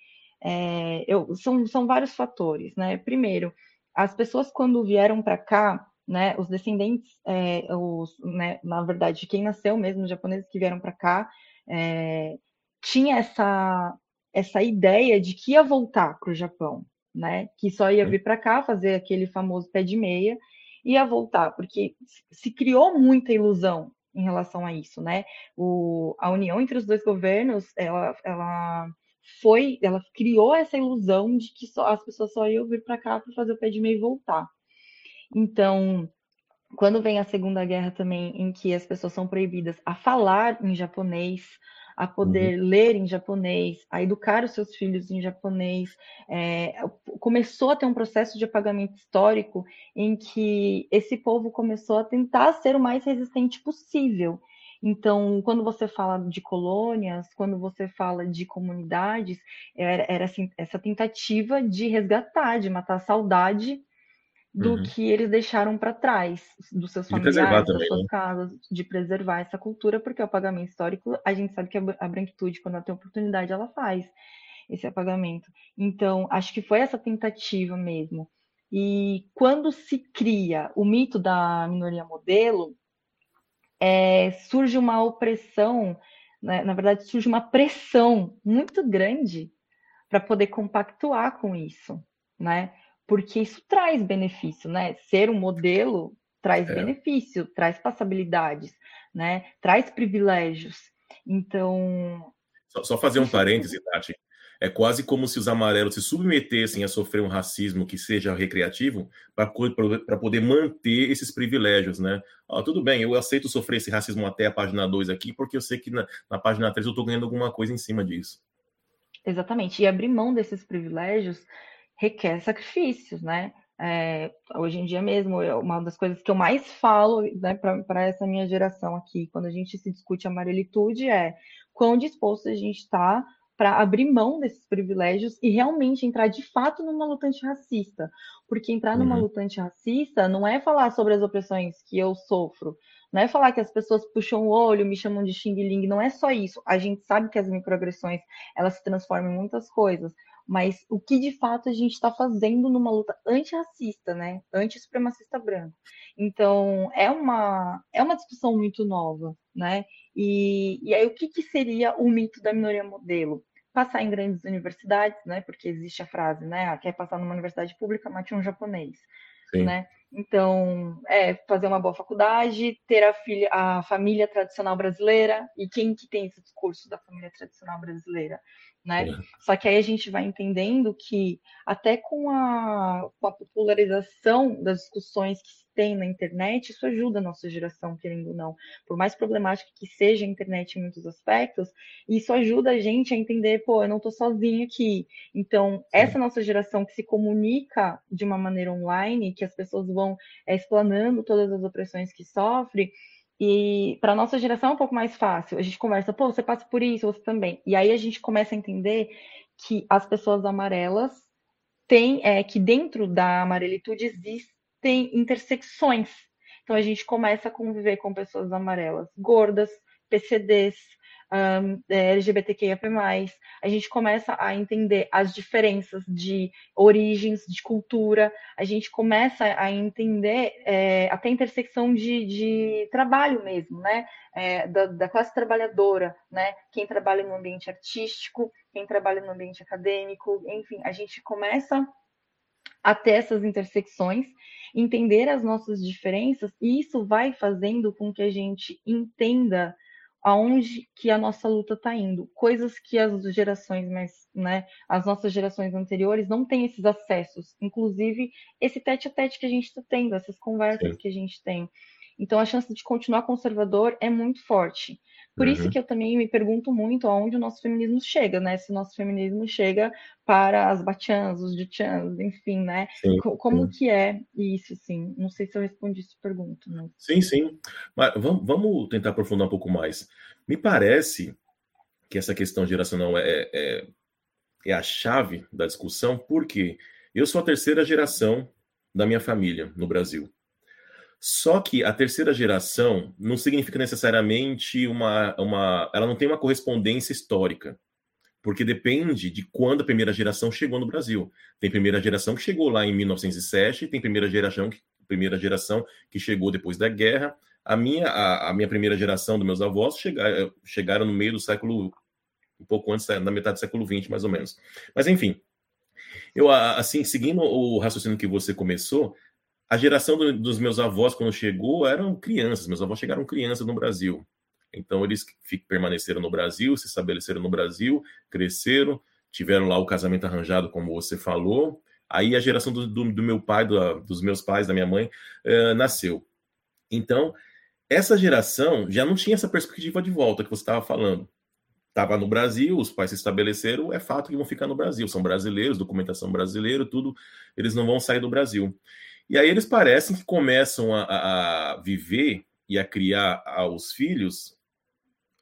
É, eu, são, são vários fatores né? Primeiro as pessoas quando vieram para cá né, os descendentes, é, os, né, na verdade, quem nasceu mesmo, os japoneses que vieram para cá, é, tinha essa, essa ideia de que ia voltar para o Japão, né, que só ia vir para cá fazer aquele famoso pé de meia, ia voltar, porque se criou muita ilusão em relação a isso, né? O, a união entre os dois governos, ela, ela foi, ela criou essa ilusão de que só, as pessoas só iam vir para cá para fazer o pé de meia e voltar. Então, quando vem a Segunda Guerra também, em que as pessoas são proibidas a falar em japonês, a poder uhum. ler em japonês, a educar os seus filhos em japonês, é, começou a ter um processo de apagamento histórico em que esse povo começou a tentar ser o mais resistente possível. Então, quando você fala de colônias, quando você fala de comunidades, era, era assim, essa tentativa de resgatar, de matar a saudade do uhum. que eles deixaram para trás, dos seus familiares, das suas né? casas, de preservar essa cultura, porque o apagamento histórico, a gente sabe que a branquitude, quando ela tem oportunidade, ela faz esse apagamento. Então, acho que foi essa tentativa mesmo. E quando se cria o mito da minoria modelo, é, surge uma opressão né, na verdade, surge uma pressão muito grande para poder compactuar com isso, né? Porque isso traz benefício, né? Ser um modelo traz é. benefício, traz passabilidades, né? Traz privilégios. Então. Só, só fazer um parêntese, Tati. É quase como se os amarelos se submetessem a sofrer um racismo que seja recreativo para poder manter esses privilégios, né? Ó, tudo bem, eu aceito sofrer esse racismo até a página 2 aqui, porque eu sei que na, na página 3 eu estou ganhando alguma coisa em cima disso. Exatamente. E abrir mão desses privilégios requer sacrifícios, né? É, hoje em dia mesmo, uma das coisas que eu mais falo né, para essa minha geração aqui, quando a gente se discute amarelitude, é quão disposto a gente está para abrir mão desses privilégios e realmente entrar de fato numa luta antirracista. Porque entrar numa uhum. luta antirracista não é falar sobre as opressões que eu sofro, não é falar que as pessoas puxam o olho, me chamam de xing ling, não é só isso. A gente sabe que as microagressões, elas se transformam em muitas coisas, mas o que de fato a gente está fazendo numa luta antirracista, né? Anti-supremacista branco. Então, é uma, é uma discussão muito nova, né? E, e aí, o que, que seria o mito da minoria modelo? Passar em grandes universidades, né? Porque existe a frase, né? Ah, quer passar numa universidade pública, mate um japonês, Sim. né? Então, é fazer uma boa faculdade, ter a, filha, a família tradicional brasileira, e quem que tem esse discurso da família tradicional brasileira? Né? É. Só que aí a gente vai entendendo que até com a, com a popularização das discussões que se tem na internet, isso ajuda a nossa geração, querendo ou não. Por mais problemática que seja a internet em muitos aspectos, isso ajuda a gente a entender, pô, eu não estou sozinho aqui. Então, essa nossa geração que se comunica de uma maneira online, que as pessoas vão é, explanando todas as opressões que sofre, e para nossa geração é um pouco mais fácil. A gente conversa, pô, você passa por isso, você também. E aí a gente começa a entender que as pessoas amarelas têm, é, que dentro da amarelitude existem intersecções. Então a gente começa a conviver com pessoas amarelas, gordas, PCDs, um, é, LGBTQIA+, a gente começa a entender as diferenças de origens, de cultura, a gente começa a entender é, até a intersecção de, de trabalho mesmo, né? É, da, da, classe trabalhadora, né? Quem trabalha no ambiente artístico, quem trabalha no ambiente acadêmico, enfim, a gente começa a ter essas intersecções, entender as nossas diferenças, e isso vai fazendo com que a gente entenda aonde que a nossa luta está indo, coisas que as gerações mais, né, as nossas gerações anteriores não têm esses acessos, inclusive esse tete a tete que a gente está tendo, essas conversas Sim. que a gente tem. Então a chance de continuar conservador é muito forte. Por uhum. isso que eu também me pergunto muito aonde o nosso feminismo chega, né? Se o nosso feminismo chega para as bachans, os juchans, enfim, né? Sim, Como sim. que é isso, assim? Não sei se eu respondi essa pergunta. Mas... Sim, sim. Mas vamos, vamos tentar aprofundar um pouco mais. Me parece que essa questão geracional é, é, é a chave da discussão, porque eu sou a terceira geração da minha família no Brasil. Só que a terceira geração não significa necessariamente uma, uma. Ela não tem uma correspondência histórica. Porque depende de quando a primeira geração chegou no Brasil. Tem primeira geração que chegou lá em 1907, tem primeira geração que, primeira geração que chegou depois da guerra. A minha, a, a minha primeira geração dos meus avós chegaram, chegaram no meio do século, um pouco antes da metade do século XX, mais ou menos. Mas enfim, eu assim, seguindo o raciocínio que você começou, a geração do, dos meus avós, quando chegou, eram crianças. Meus avós chegaram crianças no Brasil. Então, eles permaneceram no Brasil, se estabeleceram no Brasil, cresceram, tiveram lá o casamento arranjado, como você falou. Aí, a geração do, do, do meu pai, do, dos meus pais, da minha mãe, uh, nasceu. Então, essa geração já não tinha essa perspectiva de volta que você estava falando. Estava no Brasil, os pais se estabeleceram, é fato que vão ficar no Brasil. São brasileiros, documentação brasileira, tudo, eles não vão sair do Brasil. E aí eles parecem que começam a, a viver e a criar aos filhos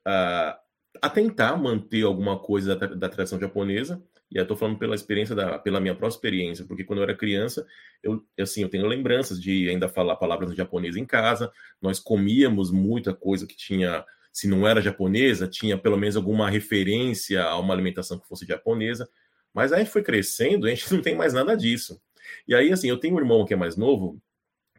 a, a tentar manter alguma coisa da, da tradição japonesa. E eu estou falando pela experiência, da, pela minha própria experiência, porque quando eu era criança, eu, assim, eu tenho lembranças de ainda falar palavras japonês em casa. Nós comíamos muita coisa que tinha, se não era japonesa, tinha pelo menos alguma referência a uma alimentação que fosse japonesa. Mas aí foi crescendo, a gente (laughs) não tem mais nada disso. E aí, assim, eu tenho um irmão que é mais novo,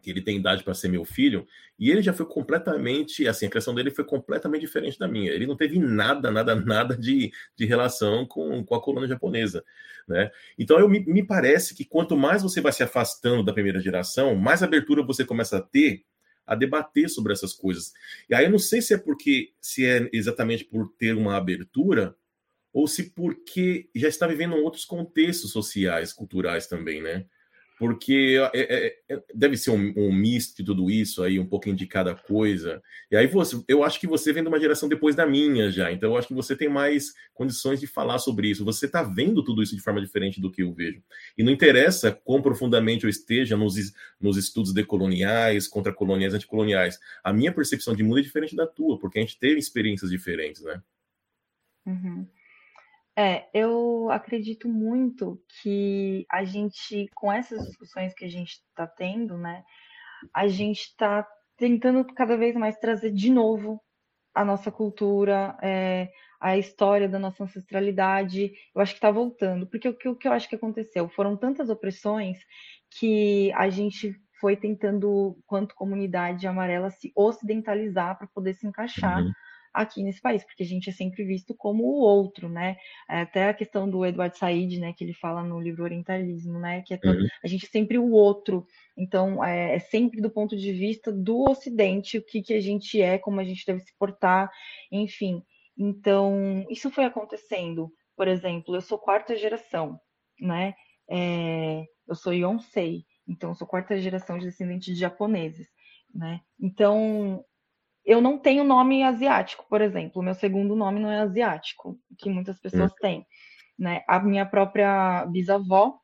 que ele tem idade para ser meu filho, e ele já foi completamente, assim, a criação dele foi completamente diferente da minha. Ele não teve nada, nada, nada de, de relação com, com a colônia japonesa, né? Então, eu, me, me parece que quanto mais você vai se afastando da primeira geração, mais abertura você começa a ter a debater sobre essas coisas. E aí eu não sei se é porque, se é exatamente por ter uma abertura, ou se porque já está vivendo outros contextos sociais, culturais também, né? Porque é, é, é, deve ser um, um, misto de tudo isso aí, um pouquinho de cada coisa. E aí você, eu acho que você vem de uma geração depois da minha já, então eu acho que você tem mais condições de falar sobre isso. Você está vendo tudo isso de forma diferente do que eu vejo. E não interessa quão profundamente eu esteja nos, nos estudos decoloniais, contra-coloniais, anticoloniais. A minha percepção de mundo é diferente da tua, porque a gente teve experiências diferentes, né? Uhum. É, eu acredito muito que a gente, com essas discussões que a gente está tendo, né, a gente está tentando cada vez mais trazer de novo a nossa cultura, é, a história da nossa ancestralidade. Eu acho que está voltando, porque o que, o que eu acho que aconteceu? Foram tantas opressões que a gente foi tentando, quanto comunidade amarela, se ocidentalizar para poder se encaixar. Uhum aqui nesse país, porque a gente é sempre visto como o outro, né? É, até a questão do Eduardo Said, né, que ele fala no livro Orientalismo, né, que é todo, uhum. a gente é sempre o outro. Então, é, é, sempre do ponto de vista do Ocidente, o que, que a gente é, como a gente deve se portar, enfim. Então, isso foi acontecendo. Por exemplo, eu sou quarta geração, né? É, eu sou Yonsei, então eu sou quarta geração de descendentes de japoneses, né? Então, eu não tenho nome asiático, por exemplo. O meu segundo nome não é asiático, que muitas pessoas hum. têm. Né? A minha própria bisavó,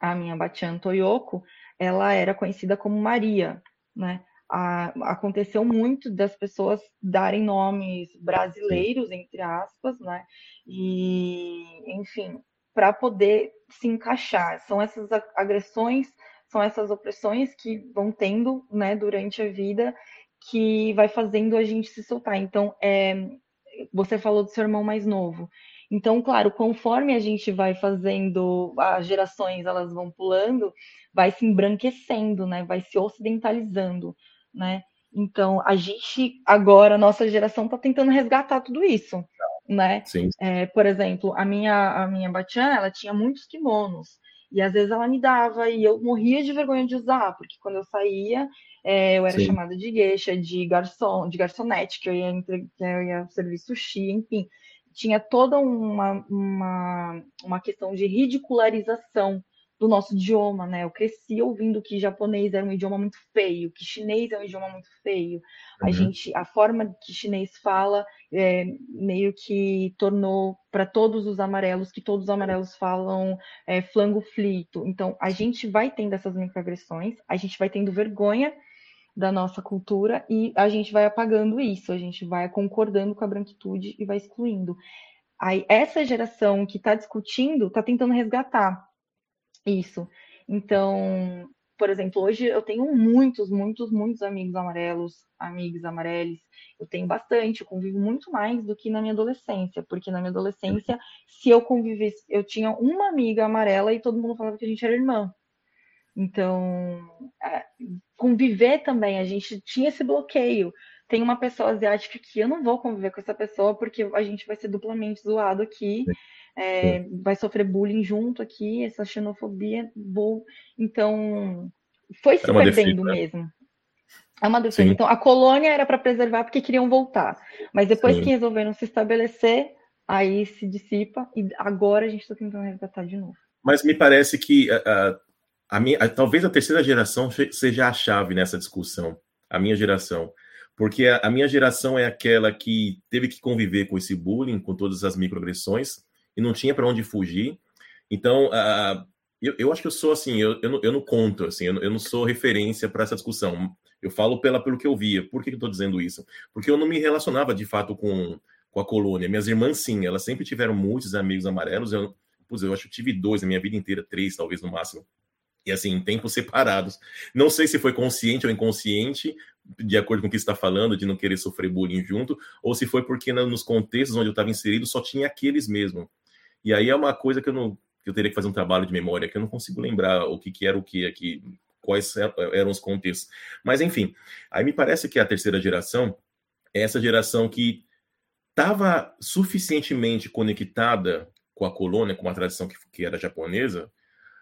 a minha Batian Toyoko, ela era conhecida como Maria, né? A, aconteceu muito das pessoas darem nomes brasileiros, entre aspas, né? E, enfim, para poder se encaixar. São essas agressões, são essas opressões que vão tendo, né, durante a vida que vai fazendo a gente se soltar. Então, é, você falou do seu irmão mais novo. Então, claro, conforme a gente vai fazendo, as gerações elas vão pulando, vai se embranquecendo, né? Vai se ocidentalizando, né? Então, a gente agora, a nossa geração está tentando resgatar tudo isso, né? Sim. É, por exemplo, a minha a minha Batian, ela tinha muitos kimonos. E às vezes ela me dava e eu morria de vergonha de usar, porque quando eu saía, é, eu era Sim. chamada de gueixa, de garçom, de garçonete, que eu ia, entre, que eu ia servir sushi, enfim. Tinha toda uma, uma, uma questão de ridicularização do nosso idioma, né? Eu cresci ouvindo que japonês era um idioma muito feio, que chinês é um idioma muito feio. Uhum. A gente, a forma que chinês fala é, meio que tornou para todos os amarelos que todos os amarelos falam é, flango flito. Então a gente vai tendo essas microagressões, a gente vai tendo vergonha da nossa cultura e a gente vai apagando isso, a gente vai concordando com a branquitude e vai excluindo. Aí essa geração que está discutindo está tentando resgatar isso. Então, por exemplo, hoje eu tenho muitos, muitos, muitos amigos amarelos, amigos amarelos. Eu tenho bastante, eu convivo muito mais do que na minha adolescência, porque na minha adolescência, se eu convivesse, eu tinha uma amiga amarela e todo mundo falava que a gente era irmã. Então, conviver também, a gente tinha esse bloqueio. Tem uma pessoa asiática que eu não vou conviver com essa pessoa porque a gente vai ser duplamente zoado aqui. Sim é, vai sofrer bullying junto aqui, essa xenofobia. Vou... Então, foi se é perdendo defesa, né? mesmo. É uma defesa. Sim. Então, a colônia era para preservar porque queriam voltar. Mas depois Sim. que resolveram se estabelecer, aí se dissipa e agora a gente está tentando resgatar de novo. Mas me parece que a, a minha, a, talvez a terceira geração seja a chave nessa discussão, a minha geração. Porque a, a minha geração é aquela que teve que conviver com esse bullying, com todas as microagressões, e não tinha para onde fugir. Então, uh, eu, eu, acho que eu sou assim, eu, eu, não, eu não conto, assim, eu, não, eu não sou referência para essa discussão. Eu falo pela, pelo que eu via. Por que, eu estou dizendo isso? Porque eu não me relacionava de fato com, com a colônia. Minhas irmãs, sim, elas sempre tiveram muitos amigos amarelos. Eu, pois eu acho que tive dois na minha vida inteira, três talvez no máximo. E assim, em tempos separados. Não sei se foi consciente ou inconsciente, de acordo com o que está falando, de não querer sofrer bullying junto, ou se foi porque nos contextos onde eu estava inserido só tinha aqueles mesmo. E aí é uma coisa que eu não que eu teria que fazer um trabalho de memória, que eu não consigo lembrar o que, que era o que aqui, quais eram os contextos. Mas, enfim, aí me parece que a terceira geração é essa geração que estava suficientemente conectada com a colônia, com a tradição que, que era japonesa,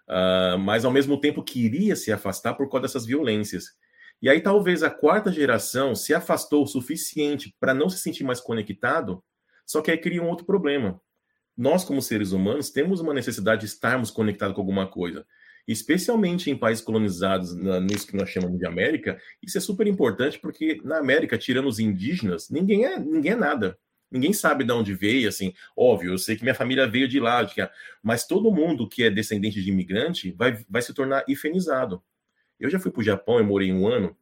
uh, mas ao mesmo tempo queria se afastar por causa dessas violências. E aí talvez a quarta geração se afastou o suficiente para não se sentir mais conectado, só que aí cria um outro problema. Nós, como seres humanos, temos uma necessidade de estarmos conectados com alguma coisa. Especialmente em países colonizados, nisso que nós chamamos de América, isso é super importante porque na América, tirando os indígenas, ninguém é, ninguém é nada. Ninguém sabe de onde veio, assim, óbvio, eu sei que minha família veio de lá, mas todo mundo que é descendente de imigrante vai, vai se tornar ifenizado. Eu já fui para o Japão, eu morei um ano,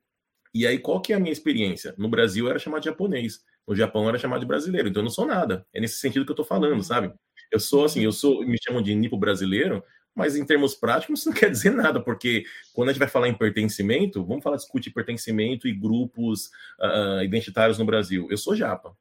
e aí qual que é a minha experiência? No Brasil era chamado japonês, no Japão era chamado de brasileiro, então eu não sou nada. É nesse sentido que eu estou falando, uhum. sabe? Eu sou assim, eu sou, me chamam de nipo brasileiro, mas em termos práticos isso não (laughs) quer dizer nada, porque quando a gente vai falar em pertencimento, vamos falar discutir pertencimento e grupos uh, identitários no Brasil. Eu sou japa.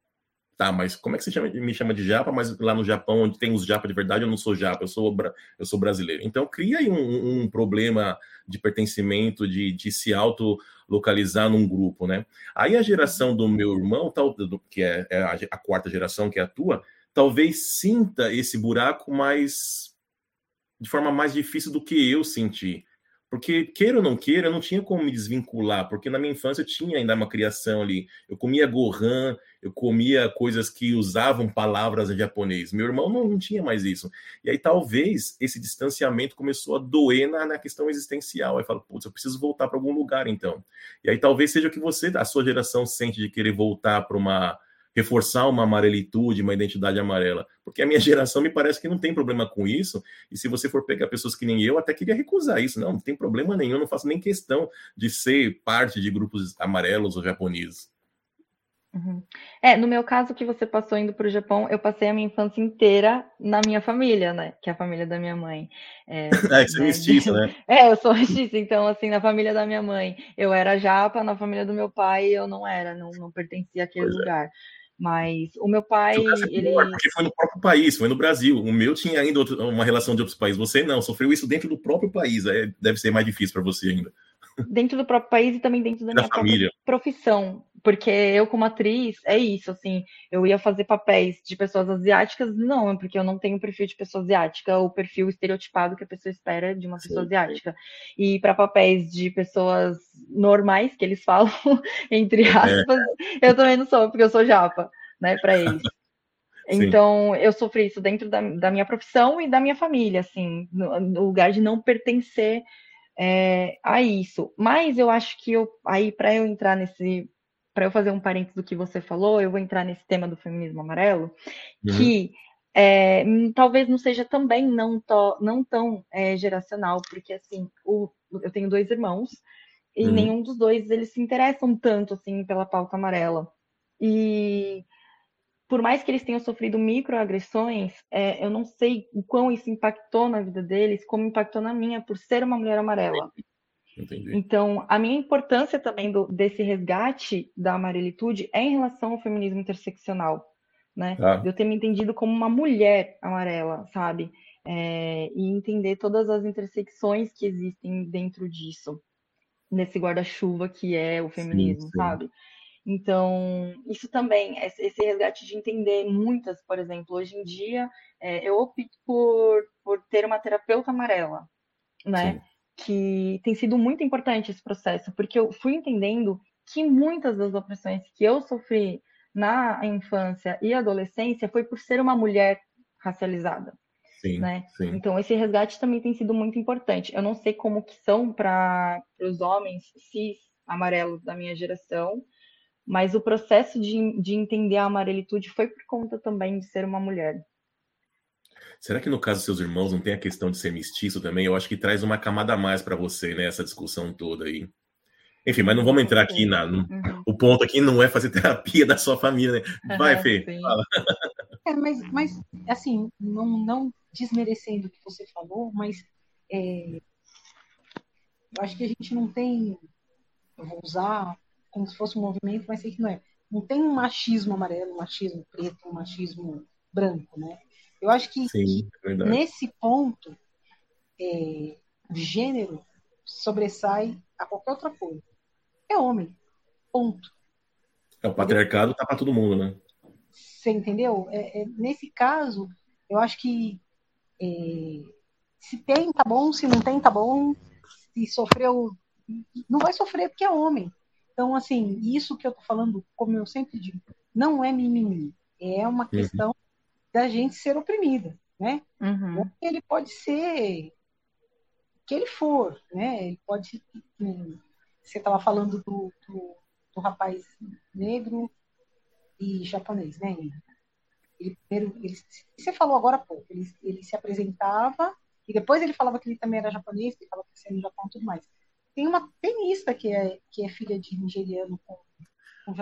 Tá, mas como é que você chama, me chama de japa, mas lá no Japão, onde tem os japa de verdade, eu não sou japa, eu sou, eu sou brasileiro. Então, cria aí um, um problema de pertencimento, de, de se auto-localizar num grupo, né? Aí a geração do meu irmão, tal, que é, é a, a quarta geração, que é a tua, talvez sinta esse buraco mais de forma mais difícil do que eu senti. Porque, queira ou não queira, eu não tinha como me desvincular, porque na minha infância eu tinha ainda uma criação ali. Eu comia gohan, eu comia coisas que usavam palavras em japonês. Meu irmão não, não tinha mais isso. E aí talvez esse distanciamento começou a doer na, na questão existencial. Aí fala, putz, eu preciso voltar para algum lugar então. E aí talvez seja o que você, a sua geração, sente de querer voltar para uma reforçar uma amarelitude, uma identidade amarela. Porque a minha (laughs) geração me parece que não tem problema com isso. E se você for pegar pessoas que nem eu, até queria recusar isso. Não, não tem problema nenhum, não faço nem questão de ser parte de grupos amarelos ou japoneses. Uhum. É, no meu caso, que você passou indo para o Japão, eu passei a minha infância inteira na minha família, né? Que é a família da minha mãe. É, (laughs) é você é né? mestiça, né? (laughs) É, eu sou mestiça, então, assim, na família da minha mãe, eu era japa, na família do meu pai, eu não era, não, não pertencia àquele pois é. lugar. É. Mas o meu pai, ele. Porque foi no próprio país, foi no Brasil. O meu tinha ainda uma relação de outros países. Você não, sofreu isso dentro do próprio país. É, deve ser mais difícil para você ainda. Dentro do próprio país e também dentro da, da minha família. profissão. Porque eu, como atriz, é isso, assim, eu ia fazer papéis de pessoas asiáticas, não, porque eu não tenho o perfil de pessoa asiática, o perfil estereotipado que a pessoa espera de uma sim, pessoa asiática. E para papéis de pessoas normais, que eles (laughs) falam, entre é. aspas, é. eu também não sou, porque eu sou japa, né, para eles. (laughs) Então, eu sofri isso dentro da, da, minha profissão e da minha família, assim, no, no lugar de não pertencer é, a isso. Mas eu acho que eu, aí, para eu entrar nesse para eu fazer um parênteses do que você falou, eu vou entrar nesse tema do feminismo amarelo, uhum. que é, talvez não seja também não, to, não tão é, geracional, porque assim, o, eu tenho dois irmãos e uhum. nenhum dos dois eles se interessam tanto assim pela pauta amarela. E por mais que eles tenham sofrido microagressões, é, eu não sei o quão isso impactou na vida deles, como impactou na minha, por ser uma mulher amarela. Entendi. Então, a minha importância também do, desse resgate da amarelitude é em relação ao feminismo interseccional, né? Ah. De eu ter me entendido como uma mulher amarela, sabe? É, e entender todas as intersecções que existem dentro disso, nesse guarda-chuva que é o feminismo, sim, sim. sabe? Então, isso também, esse resgate de entender muitas, por exemplo, hoje em dia, é, eu opto por, por ter uma terapeuta amarela, né? Sim que tem sido muito importante esse processo, porque eu fui entendendo que muitas das opressões que eu sofri na infância e adolescência foi por ser uma mulher racializada. Sim, né? Sim. Então esse resgate também tem sido muito importante. Eu não sei como que são para os homens cis amarelos da minha geração, mas o processo de, de entender a amarelitude foi por conta também de ser uma mulher. Será que no caso dos seus irmãos não tem a questão de ser mestiço também? Eu acho que traz uma camada a mais para você, né? Essa discussão toda aí. Enfim, mas não vamos entrar aqui na. No, uhum. O ponto aqui não é fazer (laughs) terapia da sua família, né? Vai, Fê. Fala. (laughs) É, mas, mas, assim, não, não desmerecendo o que você falou, mas é, eu acho que a gente não tem. Eu vou usar como se fosse um movimento, mas sei que não é. Não tem um machismo amarelo, um machismo preto, um machismo branco, né? Eu acho que, Sim, que é nesse ponto, é, o gênero sobressai a qualquer outra coisa. É homem. Ponto. É, o patriarcado tá para todo mundo, né? Você entendeu? É, é, nesse caso, eu acho que é, se tem, tá bom, se não tem, tá bom. Se sofreu, não vai sofrer porque é homem. Então, assim, isso que eu tô falando, como eu sempre digo, não é mimimi. É uma uhum. questão. Da gente ser oprimida, né? Uhum. Ele pode ser que ele for, né? Ele pode. Você estava falando do, do, do, rapaz negro e japonês, né? Ele, primeiro, ele, você falou agora há pouco, ele, ele se apresentava e depois ele falava que ele também era japonês, que estava crescendo no Japão e tudo mais. Tem uma tenista que é, que é filha de nigeriano com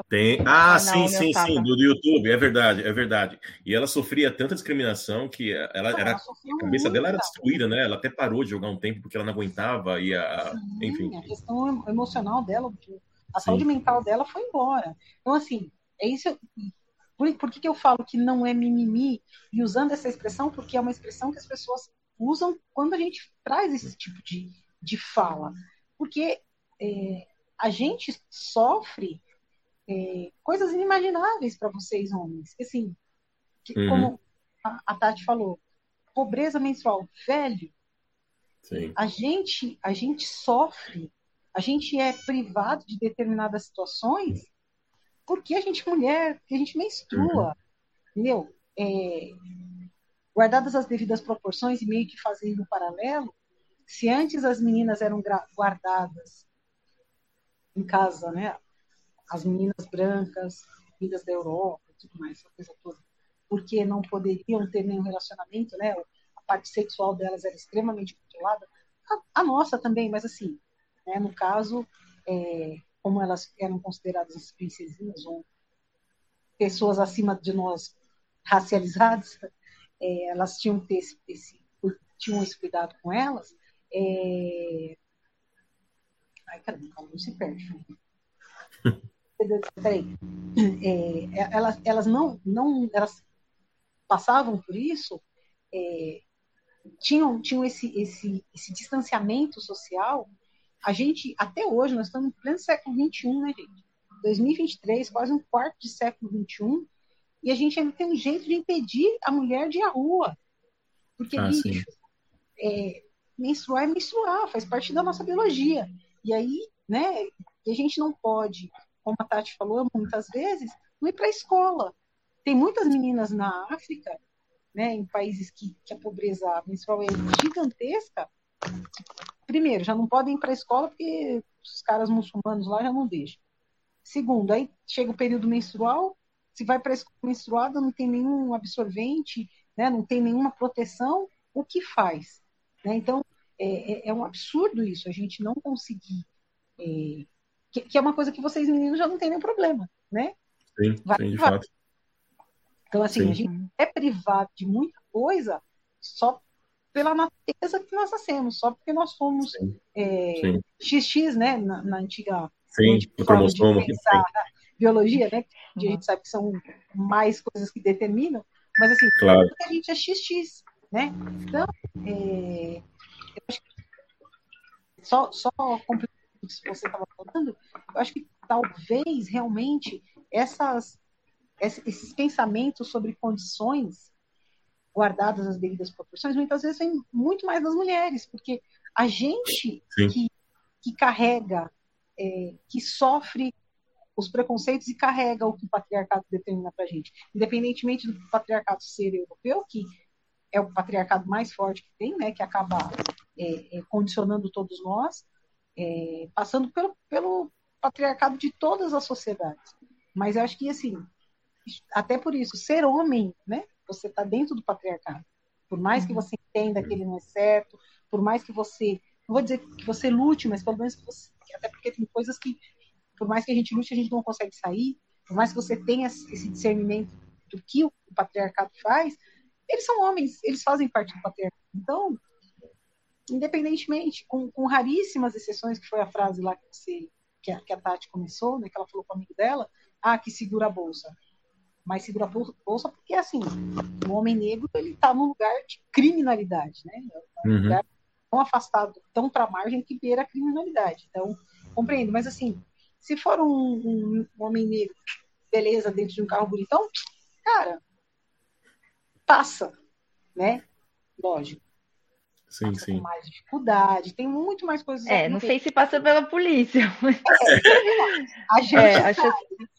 tem. Ah, sim, sim, sim, do, YouTube, é verdade, é verdade. E ela sofria tanta discriminação que ela, era, a cabeça dela era destruída, né? Ela até parou de jogar um tempo porque ela não aguentava e a, sim, enfim. A questão emocional dela, a sim. saúde mental dela foi embora. Então, assim, é isso. Por, por que, que eu falo que não é mimimi? E usando essa expressão, porque é uma expressão que as pessoas usam quando a gente traz esse tipo de, de fala. Porque é, a gente sofre é, coisas inimagináveis para vocês, homens. Assim, que, uhum. como a, a, Tati falou, pobreza menstrual, velho. Sim. A gente, a gente sofre, a gente é privado de determinadas situações porque a gente é mulher, porque a gente menstrua, uhum. entendeu? É, guardadas as devidas proporções e meio que fazendo um paralelo, se antes as meninas eram guardadas em casa, né, as meninas brancas, vindas da Europa e tudo mais, essa coisa toda, porque não poderiam ter nenhum relacionamento, né? A parte sexual delas era extremamente controlada. A, a nossa também, mas assim, né, no caso, é, como elas eram consideradas as princesinhas ou pessoas acima de nós racializadas, (laughs) é, elas tinham ter esse, esse, tinham esse cuidado com elas. É... Ai, caramba, não se perde. (laughs) peraí, é, é, elas, elas não, não, elas passavam por isso, é, tinham, tinham esse, esse, esse distanciamento social. A gente, até hoje, nós estamos no pleno século XXI, né, gente? 2023, quase um quarto de século XXI, e a gente ainda tem um jeito de impedir a mulher de ir à rua. Porque, ah, bicho, é, menstruar é menstruar, faz parte da nossa biologia. E aí, né, a gente não pode como a Tati falou muitas vezes, não ir para a escola. Tem muitas meninas na África, né, em países que, que a pobreza menstrual é gigantesca. Primeiro, já não podem ir para a escola porque os caras muçulmanos lá já não deixam. Segundo, aí chega o período menstrual, se vai para a escola menstruada, não tem nenhum absorvente, né, não tem nenhuma proteção, o que faz? Né? Então, é, é, é, um absurdo isso, a gente não conseguir é, que, que, é uma coisa que vocês meninos já não tem nenhum problema, né? Sim, Vai sim de fato. Então, assim, sim. a gente é privado de muita coisa só pela natureza que nós nascemos, só porque nós somos é, XX, né, na, na antiga sim, cromossomo. biologia, né, que a gente sabe que são mais coisas que determinam, mas assim, claro. a gente é XX, né? Então, é, eu acho que só, só que você estava falando, eu acho que talvez realmente essas, esses pensamentos sobre condições guardadas as devidas proporções, muitas vezes vem muito mais das mulheres, porque a gente que, que carrega, é, que sofre os preconceitos e carrega o que o patriarcado determina para a gente. Independentemente do patriarcado ser europeu, que é o patriarcado mais forte que tem, né, que acaba é, é, condicionando todos nós, é, passando pelo, pelo patriarcado de todas as sociedades. Mas eu acho que, assim, até por isso, ser homem, né? Você está dentro do patriarcado. Por mais que uhum. você entenda que ele não é certo, por mais que você, não vou dizer que você lute, mas pelo menos você, até porque tem coisas que, por mais que a gente lute, a gente não consegue sair, por mais que você tenha esse discernimento do que o patriarcado faz, eles são homens, eles fazem parte do patriarcado. Então, independentemente, com, com raríssimas exceções, que foi a frase lá que, você, que, a, que a Tati começou, né, que ela falou com o amigo dela, ah, que segura a bolsa. Mas segura a bolsa porque, assim, o homem negro, ele está num lugar de criminalidade, né? É um uhum. lugar tão afastado, tão para a margem que beira a criminalidade. Então, compreendo. Mas assim, se for um, um, um homem negro, beleza, dentro de um carro bonitão, cara, passa, né? Lógico. Sim, passa sim. Com mais dificuldade, tem muito mais coisas. É, não sei se passa pela polícia. (laughs) É, a gente É, sabe,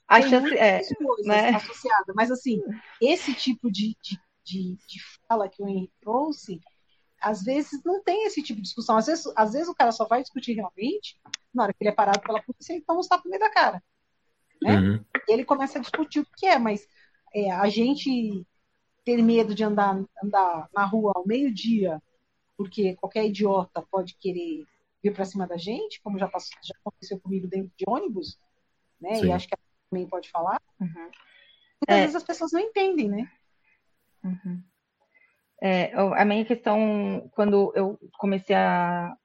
a tem chance muitas é, coisas né? associadas, mas assim, esse tipo de, de, de, de fala que o Henrique trouxe, às vezes não tem esse tipo de discussão. Às vezes, às vezes o cara só vai discutir realmente na hora que ele é parado pela polícia e toma os tapas no meio da cara. né? Uhum. E ele começa a discutir o que é, mas é, a gente ter medo de andar, andar na rua ao meio-dia, porque qualquer idiota pode querer vir para cima da gente, como já, passou, já aconteceu comigo dentro de ônibus, né? Sim. E acho que ela também pode falar. Uhum. Muitas É. vezes as pessoas não entendem, né? Uhum. É, a minha questão, quando eu comecei a,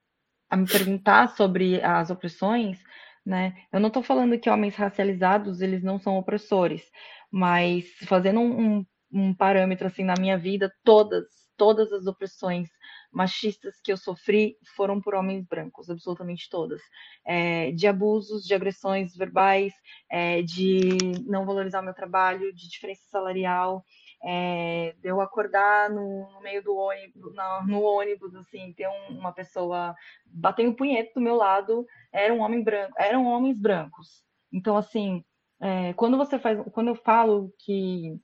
a me perguntar sobre as opressões, né, eu não estou falando que homens racializados eles não são opressores, mas fazendo um, um, um parâmetro assim na minha vida, todas, todas as opressões machistas que eu sofri foram por homens brancos, absolutamente todas, É, de abusos, de agressões verbais, é, de não valorizar o meu trabalho, de diferença salarial, é, de eu acordar no, no meio do ônibus, no ônibus, assim, ter um- uma pessoa batendo punheta do meu lado, era um homem branco, eram homens brancos. Então, assim, é, quando você faz, quando eu falo que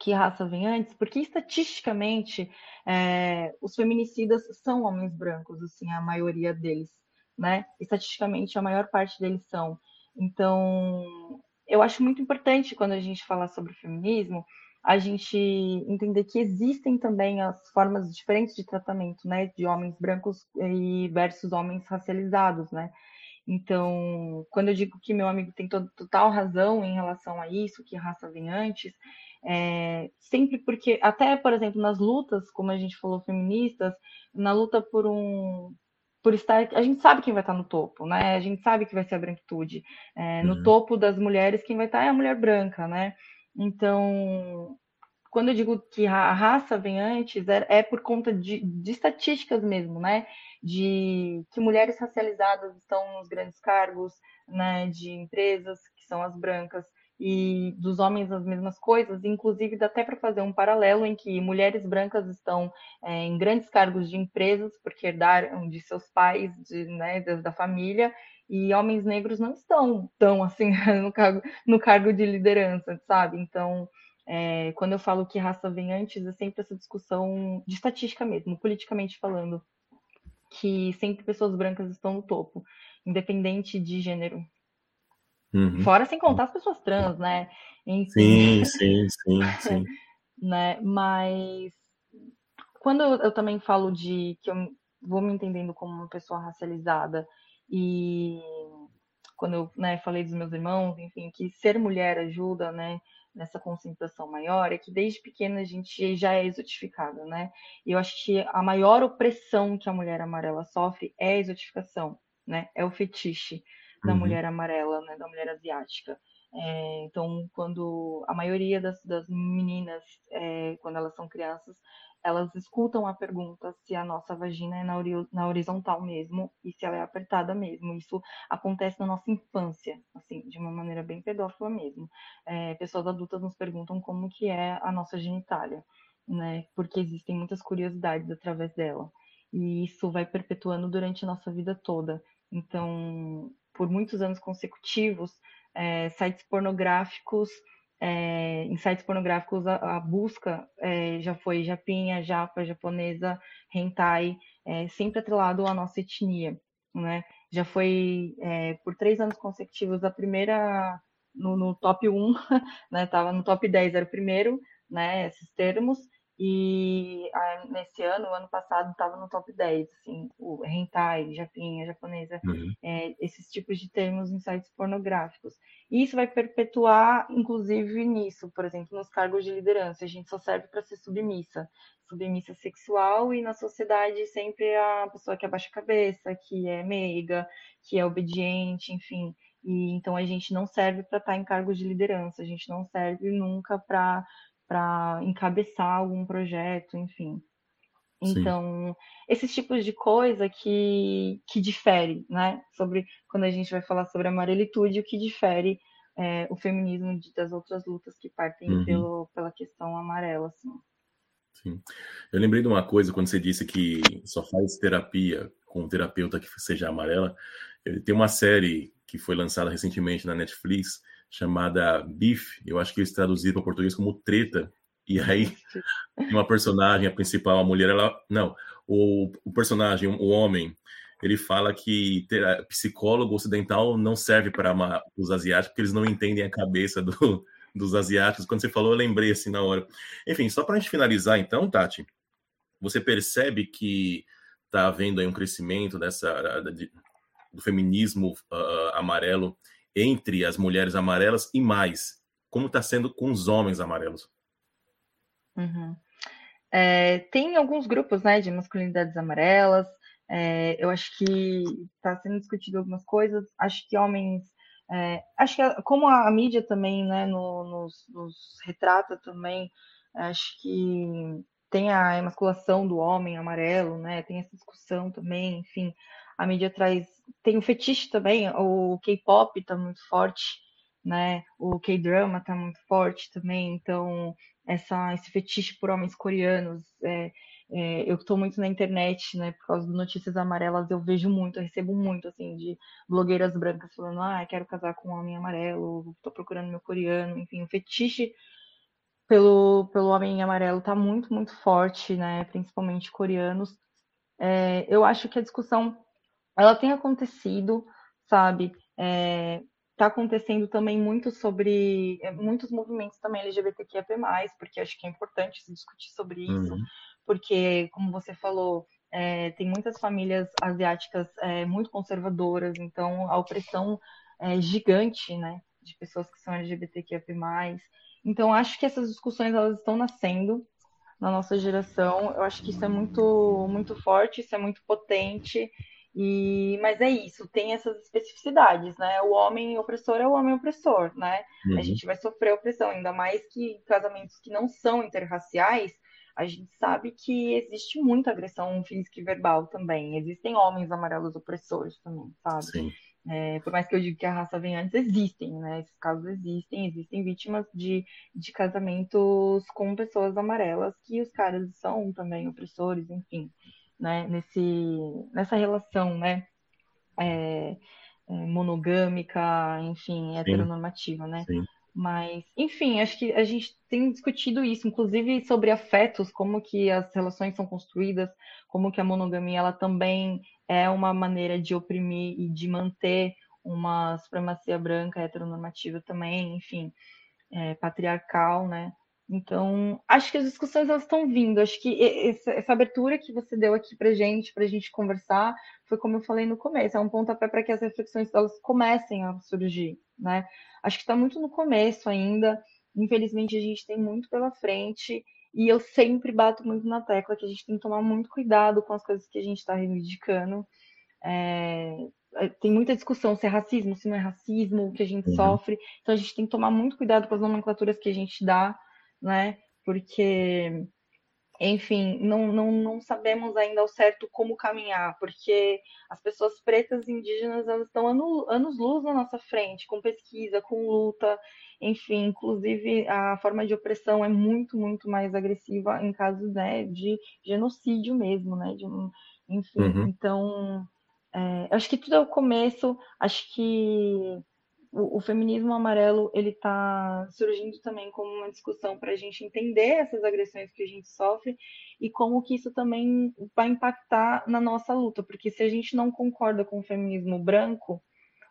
que raça vem antes, porque estatisticamente é, os feminicidas são homens brancos, assim, a maioria deles, né? Estatisticamente a maior parte deles são. Então, eu acho muito importante quando a gente fala sobre feminismo, a gente entender que existem também as formas diferentes de tratamento, né, de homens brancos e versus homens racializados, né? Então, quando eu digo que meu amigo tem to- total razão em relação a isso, que raça vem antes, é, sempre porque, até, por exemplo, nas lutas, como a gente falou, feministas, na luta por um. Por estar. A gente sabe quem vai estar no topo, né? A gente sabe que vai ser a branquitude. É, no Uhum. topo das mulheres, quem vai estar é a mulher branca, né? Então, quando eu digo que a raça vem antes, é, é por conta de, de estatísticas mesmo, né? De que mulheres racializadas estão nos grandes cargos, né? De empresas, que são as brancas, e dos homens as mesmas coisas. Inclusive, dá até para fazer um paralelo em que mulheres brancas estão é, em grandes cargos de empresas, porque herdaram de seus pais, de, né, da, família, e homens negros não estão tão assim (laughs) no cargo, no cargo de liderança, sabe? Então, é, quando eu falo que raça vem antes, é sempre essa discussão de estatística mesmo, politicamente falando, que sempre pessoas brancas estão no topo, independente de gênero. Uhum. Fora sem contar as pessoas trans, né? Sim, Enfim, sim, sim, sim. (laughs) né? Mas quando eu, também falo de que eu vou me entendendo como uma pessoa racializada e quando eu né, falei dos meus irmãos, enfim, que ser mulher ajuda, né, nessa conscientização maior, é que desde pequena a gente já é exotificada, né? E eu acho que a maior opressão que a mulher amarela sofre é a exotificação, né? É o fetiche da Uhum. mulher amarela, né, da mulher asiática. É, então, quando a maioria das, das meninas, é, quando elas são crianças, elas escutam a pergunta se a nossa vagina é na, ori- na horizontal mesmo e se ela é apertada mesmo. Isso acontece na nossa infância, assim, de uma maneira bem pedófila mesmo. É, pessoas adultas nos perguntam como que é a nossa genitália, né? Porque existem muitas curiosidades através dela. E isso vai perpetuando durante a nossa vida toda. Então, por muitos anos consecutivos, é, sites pornográficos, é, em sites pornográficos a, a busca é, já foi japinha, japa, japonesa, hentai, é, sempre atrelado à nossa etnia, né? Já foi é, por três anos consecutivos a primeira no, no top 1, (laughs) né? Tava no top 10, era o primeiro, né? Esses termos. E ah, nesse ano, ano passado, estava no top 10, assim, o hentai, japinha, japonesa, Uhum. é, esses tipos de termos em sites pornográficos. E isso vai perpetuar, inclusive, nisso, por exemplo, nos cargos de liderança. A gente só serve para ser submissa, submissa sexual, e na sociedade sempre a pessoa que abaixa a cabeça, que é meiga, que é obediente, enfim. E então a gente não serve para estar em cargos de liderança, a gente não serve nunca para para encabeçar algum projeto, enfim. Então, Sim. esses tipos de coisa que, que difere, né? Sobre quando a gente vai falar sobre amarelitude, o que difere é, o feminismo das outras lutas que partem uhum. pelo, pela questão amarela, assim. Sim. Eu lembrei de uma coisa quando você disse que só faz terapia com um terapeuta que seja amarela. Tem uma série que foi lançada recentemente na Netflix chamada Beef. Eu acho que eles traduziram para português como Treta. E aí, (laughs) uma personagem, a principal, a mulher, ela. Não, o, o personagem, o homem, ele fala que ter, psicólogo ocidental não serve para os asiáticos, porque eles não entendem a cabeça do, dos asiáticos. Quando você falou, eu lembrei assim na hora. Enfim, só para a gente finalizar, então, Tati, você percebe que está havendo aí um crescimento dessa de, do feminismo uh, amarelo entre as mulheres amarelas e mais, como está sendo com os homens amarelos? Uhum. É, tem alguns grupos né, de masculinidades amarelas, é, eu acho que está sendo discutido algumas coisas. Acho que homens. É, acho que como a, a, mídia também né, no, nos, nos, retrata também, acho que tem a emasculação do homem amarelo, né? Tem essa discussão também, enfim. A mídia traz. Tem o fetiche também, o K-pop está muito forte, né? O K-drama está muito forte também, então essa, esse fetiche por homens coreanos. É, é, eu estou muito na internet, né, por causa do Notícias Amarelas, eu vejo muito, eu recebo muito, assim, de blogueiras brancas falando, ah, quero casar com um homem amarelo, estou procurando meu coreano, enfim, o fetiche pelo, pelo homem amarelo está muito, muito forte, né, principalmente coreanos. É, eu acho que a discussão, ela tem acontecido, sabe, é, está acontecendo também muito sobre é, muitos movimentos também LGBTQIA+, porque acho que é importante se discutir sobre isso, uhum porque, como você falou, é, tem muitas famílias asiáticas é, muito conservadoras, então a opressão é gigante, né, de pessoas que são LGBTQIA+. Então, acho que essas discussões elas estão nascendo na nossa geração. Eu acho que isso é muito, muito forte, isso é muito potente. E, mas é isso, tem essas especificidades, né? O homem opressor é o homem opressor, né? Uhum. A gente vai sofrer opressão, ainda mais que casamentos que não são interraciais, a gente sabe que existe muita agressão física e verbal também. Existem homens amarelos opressores também, sabe? Sim. É, por mais que eu diga que a raça vem antes, existem, né? Esses casos existem, existem vítimas de, de casamentos com pessoas amarelas que os caras são também opressores, enfim, né? Nesse, nessa relação, né? É, é, monogâmica, enfim, heteronormativa, né? Sim. Mas, enfim, acho que a gente tem discutido isso, inclusive sobre afetos, como que as relações são construídas, como que a monogamia ela também é uma maneira de oprimir e de manter uma supremacia branca heteronormativa também, enfim, é, patriarcal, né? Então, acho que as discussões elas estão vindo. Acho que essa, essa abertura que você deu aqui para gente, para a gente conversar, foi como eu falei no começo, é um pontapé para que as reflexões elas comecem a surgir, né? Acho que está muito no começo ainda. Infelizmente, a gente tem muito pela frente. E eu sempre bato muito na tecla que a gente tem que tomar muito cuidado com as coisas que a gente está reivindicando. É, é, tem muita discussão se é racismo, se não é racismo, o que a gente uhum. sofre. Então a gente tem que tomar muito cuidado com as nomenclaturas que a gente dá, né? Porque enfim, não, não, não sabemos ainda ao certo como caminhar, porque as pessoas pretas e indígenas elas estão anos-luz na nossa frente, com pesquisa, com luta, enfim, inclusive a forma de opressão é muito, muito mais agressiva em casos né, de genocídio mesmo, né? De, enfim, uhum. então, é, acho que tudo é o começo, acho que o, feminismo amarelo ele está surgindo também como uma discussão para a gente entender essas agressões que a gente sofre e como que isso também vai impactar na nossa luta, porque se a gente não concorda com o feminismo branco,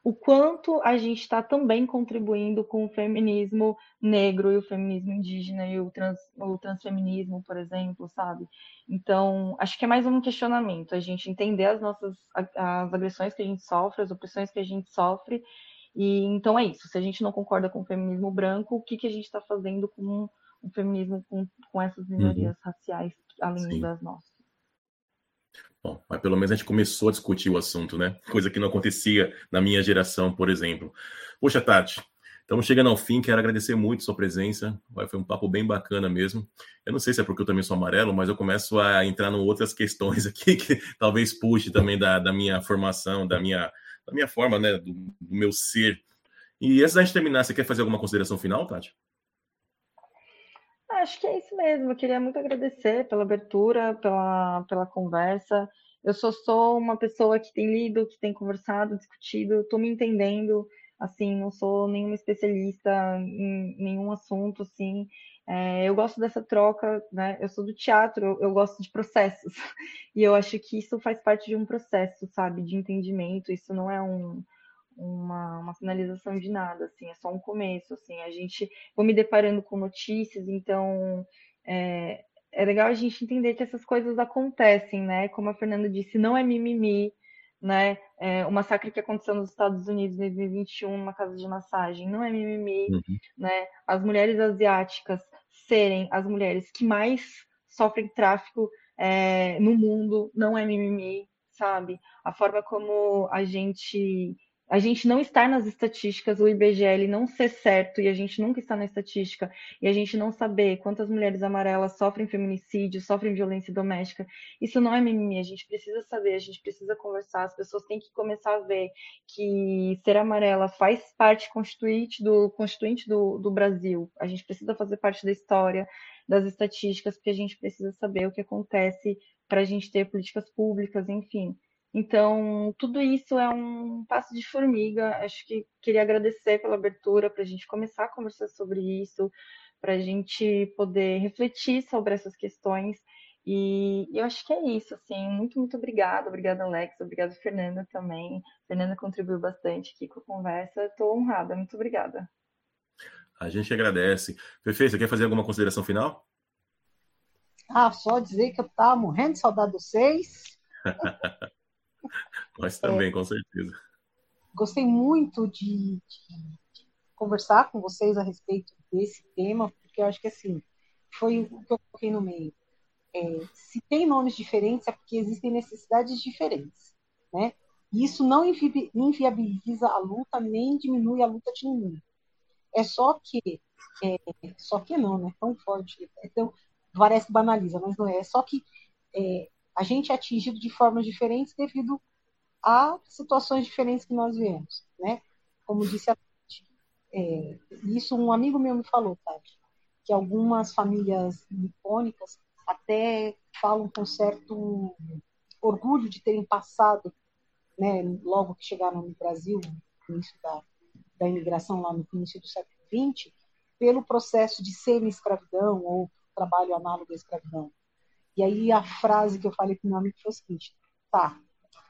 o quanto a gente está também contribuindo com o feminismo negro e o feminismo indígena e o, trans, o transfeminismo, por exemplo, sabe? Então, acho que é mais um questionamento, a gente entender as nossas as agressões que a gente sofre, as opressões que a gente sofre e então é isso. Se a gente não concorda com o feminismo branco, o que, que a gente está fazendo com o feminismo com, com essas minorias uhum. raciais, além Sim. das nossas? Bom, mas pelo menos a gente começou a discutir o assunto, né? Coisa que não acontecia na minha geração, por exemplo. Poxa, Tati, Estamos chegando ao fim, quero agradecer muito sua presença. Foi um papo bem bacana mesmo. Eu não sei se é porque eu também sou amarelo, mas eu começo a entrar em outras questões (laughs) aqui que talvez puxe também da, da minha formação, da minha, da minha forma, né, do, do meu ser. E antes da gente terminar, você quer fazer alguma consideração final, Tati? Acho que é isso mesmo. Eu queria muito agradecer pela abertura, pela, pela conversa. Eu só sou uma pessoa que tem lido, que tem conversado, discutido, estou me entendendo assim, não sou nenhuma especialista em nenhum assunto, assim. É, eu gosto dessa troca, né? Eu sou do teatro, eu gosto de processos. (laughs) E eu acho que isso faz parte de um processo, sabe, de entendimento. Isso não é um, uma, uma finalização de nada, assim, é só um começo, assim. A gente, vou me deparando com notícias, então é, é legal a gente entender que essas coisas acontecem, né? Como a Fernanda disse, não é mimimi, né? É, o massacre que aconteceu nos Estados Unidos em 2021, numa casa de massagem, não é mimimi, uhum. né? As mulheres asiáticas serem as mulheres que mais sofrem tráfico é, no mundo, não é mimimi, sabe? A forma como a gente a gente não estar nas estatísticas, o IBGE não ser certo e a gente nunca está na estatística e a gente não saber quantas mulheres amarelas sofrem feminicídio, sofrem violência doméstica, isso não é mimimi, a gente precisa saber, a gente precisa conversar, as pessoas têm que começar a ver que ser amarela faz parte constituinte do constituinte do, do Brasil, a gente precisa fazer parte da história, das estatísticas, porque a gente precisa saber o que acontece para a gente ter políticas públicas, enfim. Então, tudo isso é um passo de formiga. Acho que queria agradecer pela abertura para a gente começar a conversar sobre isso, para a gente poder refletir sobre essas questões. E eu acho que é isso, assim, muito, muito obrigada, obrigada Alex, obrigada Fernanda também. Fernanda contribuiu bastante aqui com a conversa, estou honrada, muito obrigada. A gente agradece. Fefe, você quer fazer alguma consideração final? Ah, só dizer que eu estava morrendo de saudade dos seis. (laughs) Nós também, é, com certeza. Gostei muito de, de, conversar com vocês a respeito desse tema, porque eu acho que assim, foi o que eu coloquei no meio. É, se tem nomes diferentes é porque existem necessidades diferentes, né? E isso não invi inviabiliza a luta nem diminui a luta de ninguém. É só que, é, só que não, né? Tão forte. Então, parece que banaliza, mas não é. É só que é, a gente é atingido de formas diferentes devido a situações diferentes que nós vemos, né? Como disse a é, isso um amigo meu me falou, Tati, que algumas famílias nipônicas até falam com certo orgulho de terem passado, né, logo que chegaram no Brasil, no início da, da imigração lá no início do século XX, pelo processo de semi-escravidão ou trabalho análogo à escravidão. E aí a frase que eu falei para o meu amigo foi o seguinte: tá,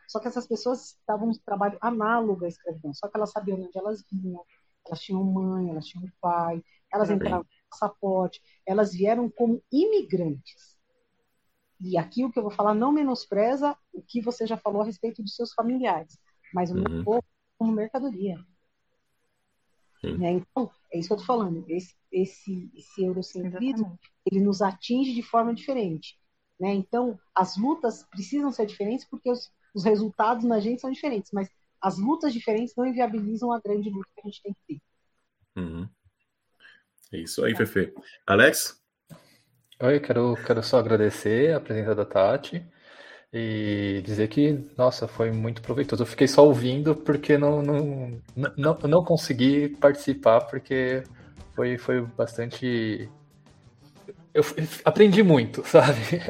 só que essas pessoas estavam no trabalho análogo à escravidão, só que elas sabiam onde elas vinham, elas tinham mãe, elas tinham pai, elas entraram com passaporte, elas vieram como imigrantes. E aqui o que eu vou falar não menospreza o que você já falou a respeito dos seus familiares, mas o uhum. meu povo como mercadoria. Né? Então, é isso que eu estou falando. Esse, esse, esse eurocentrismo, ele nos atinge de forma diferente. Né? Então, as lutas precisam ser diferentes porque os, os resultados na gente são diferentes, mas as lutas diferentes não inviabilizam a grande luta que a gente tem que ter. Uhum. É isso aí, Fefe. Alex? Oi, quero, quero só agradecer a presença da Tati e dizer que, nossa, foi muito proveitoso. Eu fiquei só ouvindo porque não, não, não, não consegui participar, porque foi, foi bastante. Eu aprendi muito, (laughs) sabe?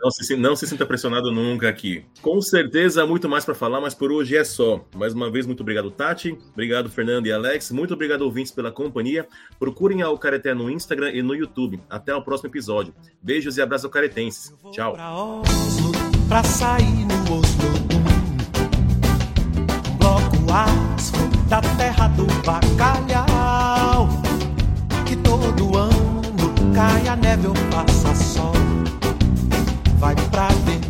Não se, não se sinta pressionado nunca aqui. Com certeza, muito mais para falar, mas por hoje é só. Mais uma vez, muito obrigado, Tati. Obrigado, Fernando e Alex. Muito obrigado, ouvintes, pela companhia. Procurem a Careté no Instagram e no YouTube. Até o próximo episódio. Beijos e abraços caretenses. Tchau. Pra sair no Oslo, um bloco asfo da terra do bacalhau. Que todo ano cai a neve ou faça sol vai pra dentro.